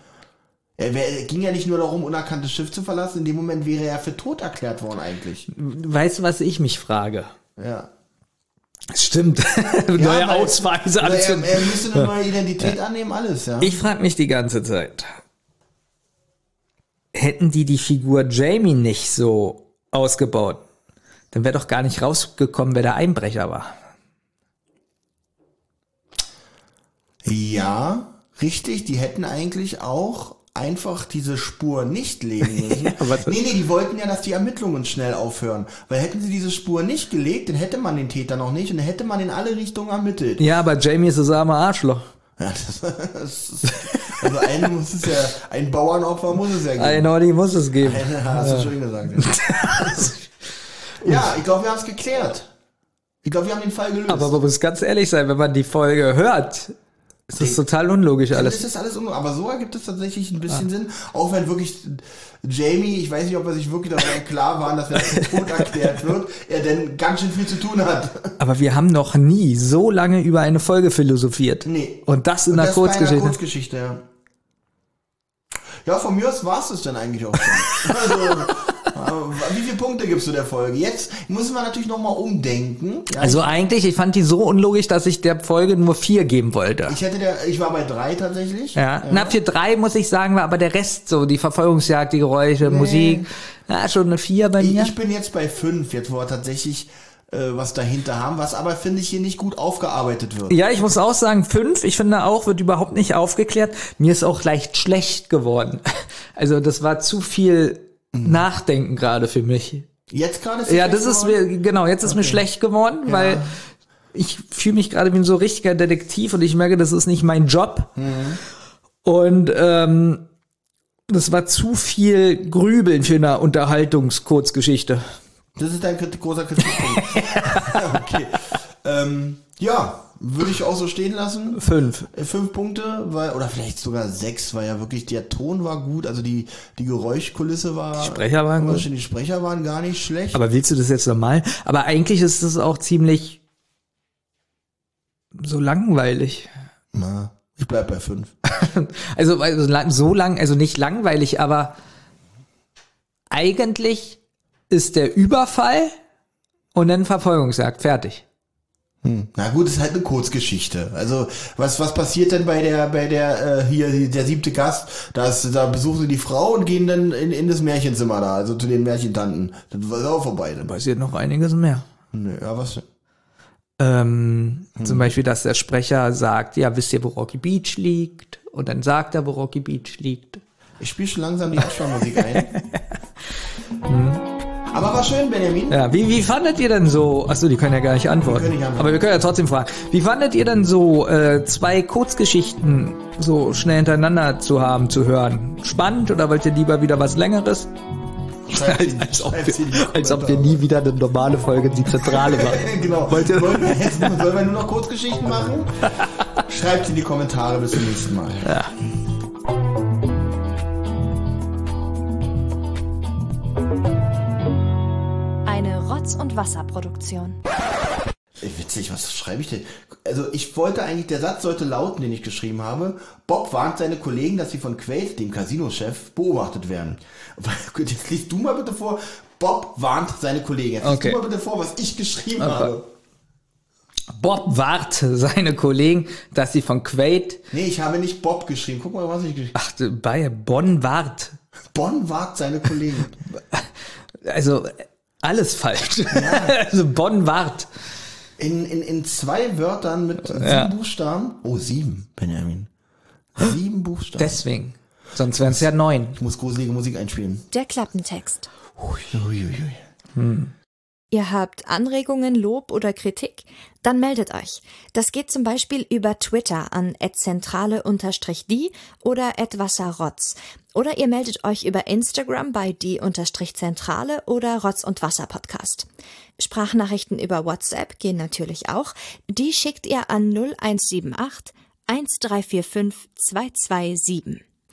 Er wär, ging ja nicht nur darum, unerkanntes Schiff zu verlassen, in dem Moment wäre er für tot erklärt worden eigentlich. Weißt du, was ich mich frage? Ja. Stimmt. Neue Ja, weil- Ausweise, alles. er, er müsste eine neue Identität annehmen, alles, ja. Ich frage mich die ganze Zeit, hätten die die Figur Jamie nicht so ausgebaut, dann wäre doch gar nicht rausgekommen, wer der Einbrecher war. Ja, richtig, die hätten eigentlich auch einfach diese Spur nicht legen müssen. was- nee, nee, die wollten ja, dass die Ermittlungen schnell aufhören. Weil hätten sie diese Spur nicht gelegt, dann hätte man den Täter noch nicht und dann hätte man in alle Richtungen ermittelt. Ja, aber Jamie ist das arme Arschloch. Ja, das, das ist, also einen muss es ja, ein Bauernopfer muss es ja geben. Ein Audi muss es geben. Hast du schön gesagt. Ja, ja ich glaube, wir haben es geklärt. Ich glaube, wir haben den Fall gelöst. Aber man muss ganz ehrlich sein, wenn man die Folge hört, ist das total unlogisch Alles. alles. ist das alles unruhig. Aber so ergibt es tatsächlich ein bisschen Sinn. Auch wenn wirklich Jamie, ich weiß nicht, ob er sich wirklich darüber klar war, dass er Tod erklärt wird, er denn ganz schön viel zu tun hat. Aber wir haben noch nie so lange über eine Folge philosophiert. Nee. Und das in Und einer das bei einer Kurzgeschichte. Kurzgeschichte, ja. Ja, von mir aus war es das dann eigentlich auch schon. Also, wie viele Punkte gibst du der Folge? Jetzt müssen wir natürlich nochmal umdenken. Ja, Also eigentlich, ich fand die so unlogisch, dass ich der Folge nur vier geben wollte. ich hätte der, ich war bei drei tatsächlich. Ja. Na, für drei muss ich sagen, war aber der Rest so, die Verfolgungsjagd, die Geräusche, Musik, na, schon eine vier bei mir. ich bin jetzt bei fünf, jetzt wo wir tatsächlich äh, was dahinter haben, was aber finde ich hier nicht gut aufgearbeitet wird. Ja, ich muss auch sagen, fünf, ich finde auch, wird überhaupt nicht aufgeklärt. Mir ist auch leicht schlecht geworden. Also das war zu viel Nachdenken gerade für mich. Jetzt gerade Ja, das ist geworden? mir, genau, jetzt ist mir schlecht geworden, weil ich fühle mich gerade wie ein so richtiger Detektiv und ich merke, das ist nicht mein Job. Und ähm, das war zu viel Grübeln für eine Unterhaltungskurzgeschichte. Das ist dein großer Kritikpunkt. okay. Ähm, ja, würde ich auch so stehen lassen. Fünf. Äh, Fünf Punkte, weil, oder vielleicht sogar sechs, weil ja wirklich der Ton war gut, also die, die Geräuschkulisse war. Die Sprecher waren gut. Die Sprecher waren gar nicht schlecht. Aber willst du das jetzt normal? Aber eigentlich ist das auch ziemlich so langweilig. Na, ich bleib bei fünf. Also, also so lang, also nicht langweilig, aber eigentlich ist der Überfall und dann Verfolgungsjagd fertig. Na gut, ist halt eine Kurzgeschichte. Also was was passiert denn bei der bei der äh, hier der siebte Gast? Das, da besuchen sie die Frau und gehen dann in, in das Märchenzimmer da, also zu den Märchentanten. Das war auch vorbei. Dann. Passiert noch einiges mehr. Nee, ja, was? Ähm, Zum Beispiel, dass der Sprecher sagt, ja, wisst ihr, wo Rocky Beach liegt? Und dann sagt er, wo Rocky Beach liegt. Ich spiele schon langsam die Abspannmusik ein. Schön, Benjamin. Ja, wie, wie fandet ihr denn so, achso, die können ja gar nicht antworten, nicht antworten. aber wir können ja trotzdem fragen, wie fandet ihr denn so, äh, zwei Kurzgeschichten so schnell hintereinander zu haben, zu hören? Spannend oder wollt ihr lieber wieder was Längeres? Schreibt- Als ob, wir, als ob wir nie wieder eine normale Folge in die Zentrale machen. genau. Wollt ihr- Wollen wir jetzt sollen wir nur noch Kurzgeschichten machen? Schreibt in die Kommentare bis zum nächsten Mal. Ja. Und Wasserproduktion. Ey, Witzig, was schreibe ich denn? Also ich wollte eigentlich, der Satz sollte lauten, den ich geschrieben habe. Bob warnt seine Kollegen, dass sie von Quaid, dem Casino-Chef, beobachtet werden. Jetzt liest du mal bitte vor. Bob warnt seine Kollegen. Jetzt liest Okay. du mal bitte vor, was ich geschrieben habe. Bob wahrt seine Kollegen, dass sie von Quaid, Nee, ich habe nicht Bob geschrieben. Guck mal, was ich geschrieben ach, bei Bonn wart. habe. Bonn wart seine Kollegen. Also, alles falsch. also, Bonn wart. In, in, in zwei Wörtern mit sieben Ja. Buchstaben. Oh, sieben, Benjamin. Sieben Buchstaben. Deswegen. Sonst wären es ja neun. ich muss gruselige Musik einspielen. Der Klappentext. Uiuiui. Ihr habt Anregungen, Lob oder Kritik? Dann meldet euch. Das geht zum Beispiel über Twitter an @zentrale_die oder @wasserrotz. Oder ihr meldet euch über Instagram bei die_zentrale oder Rotz und Wasser Podcast. Sprachnachrichten über WhatsApp gehen natürlich auch. Die schickt ihr an 0178 1345 227.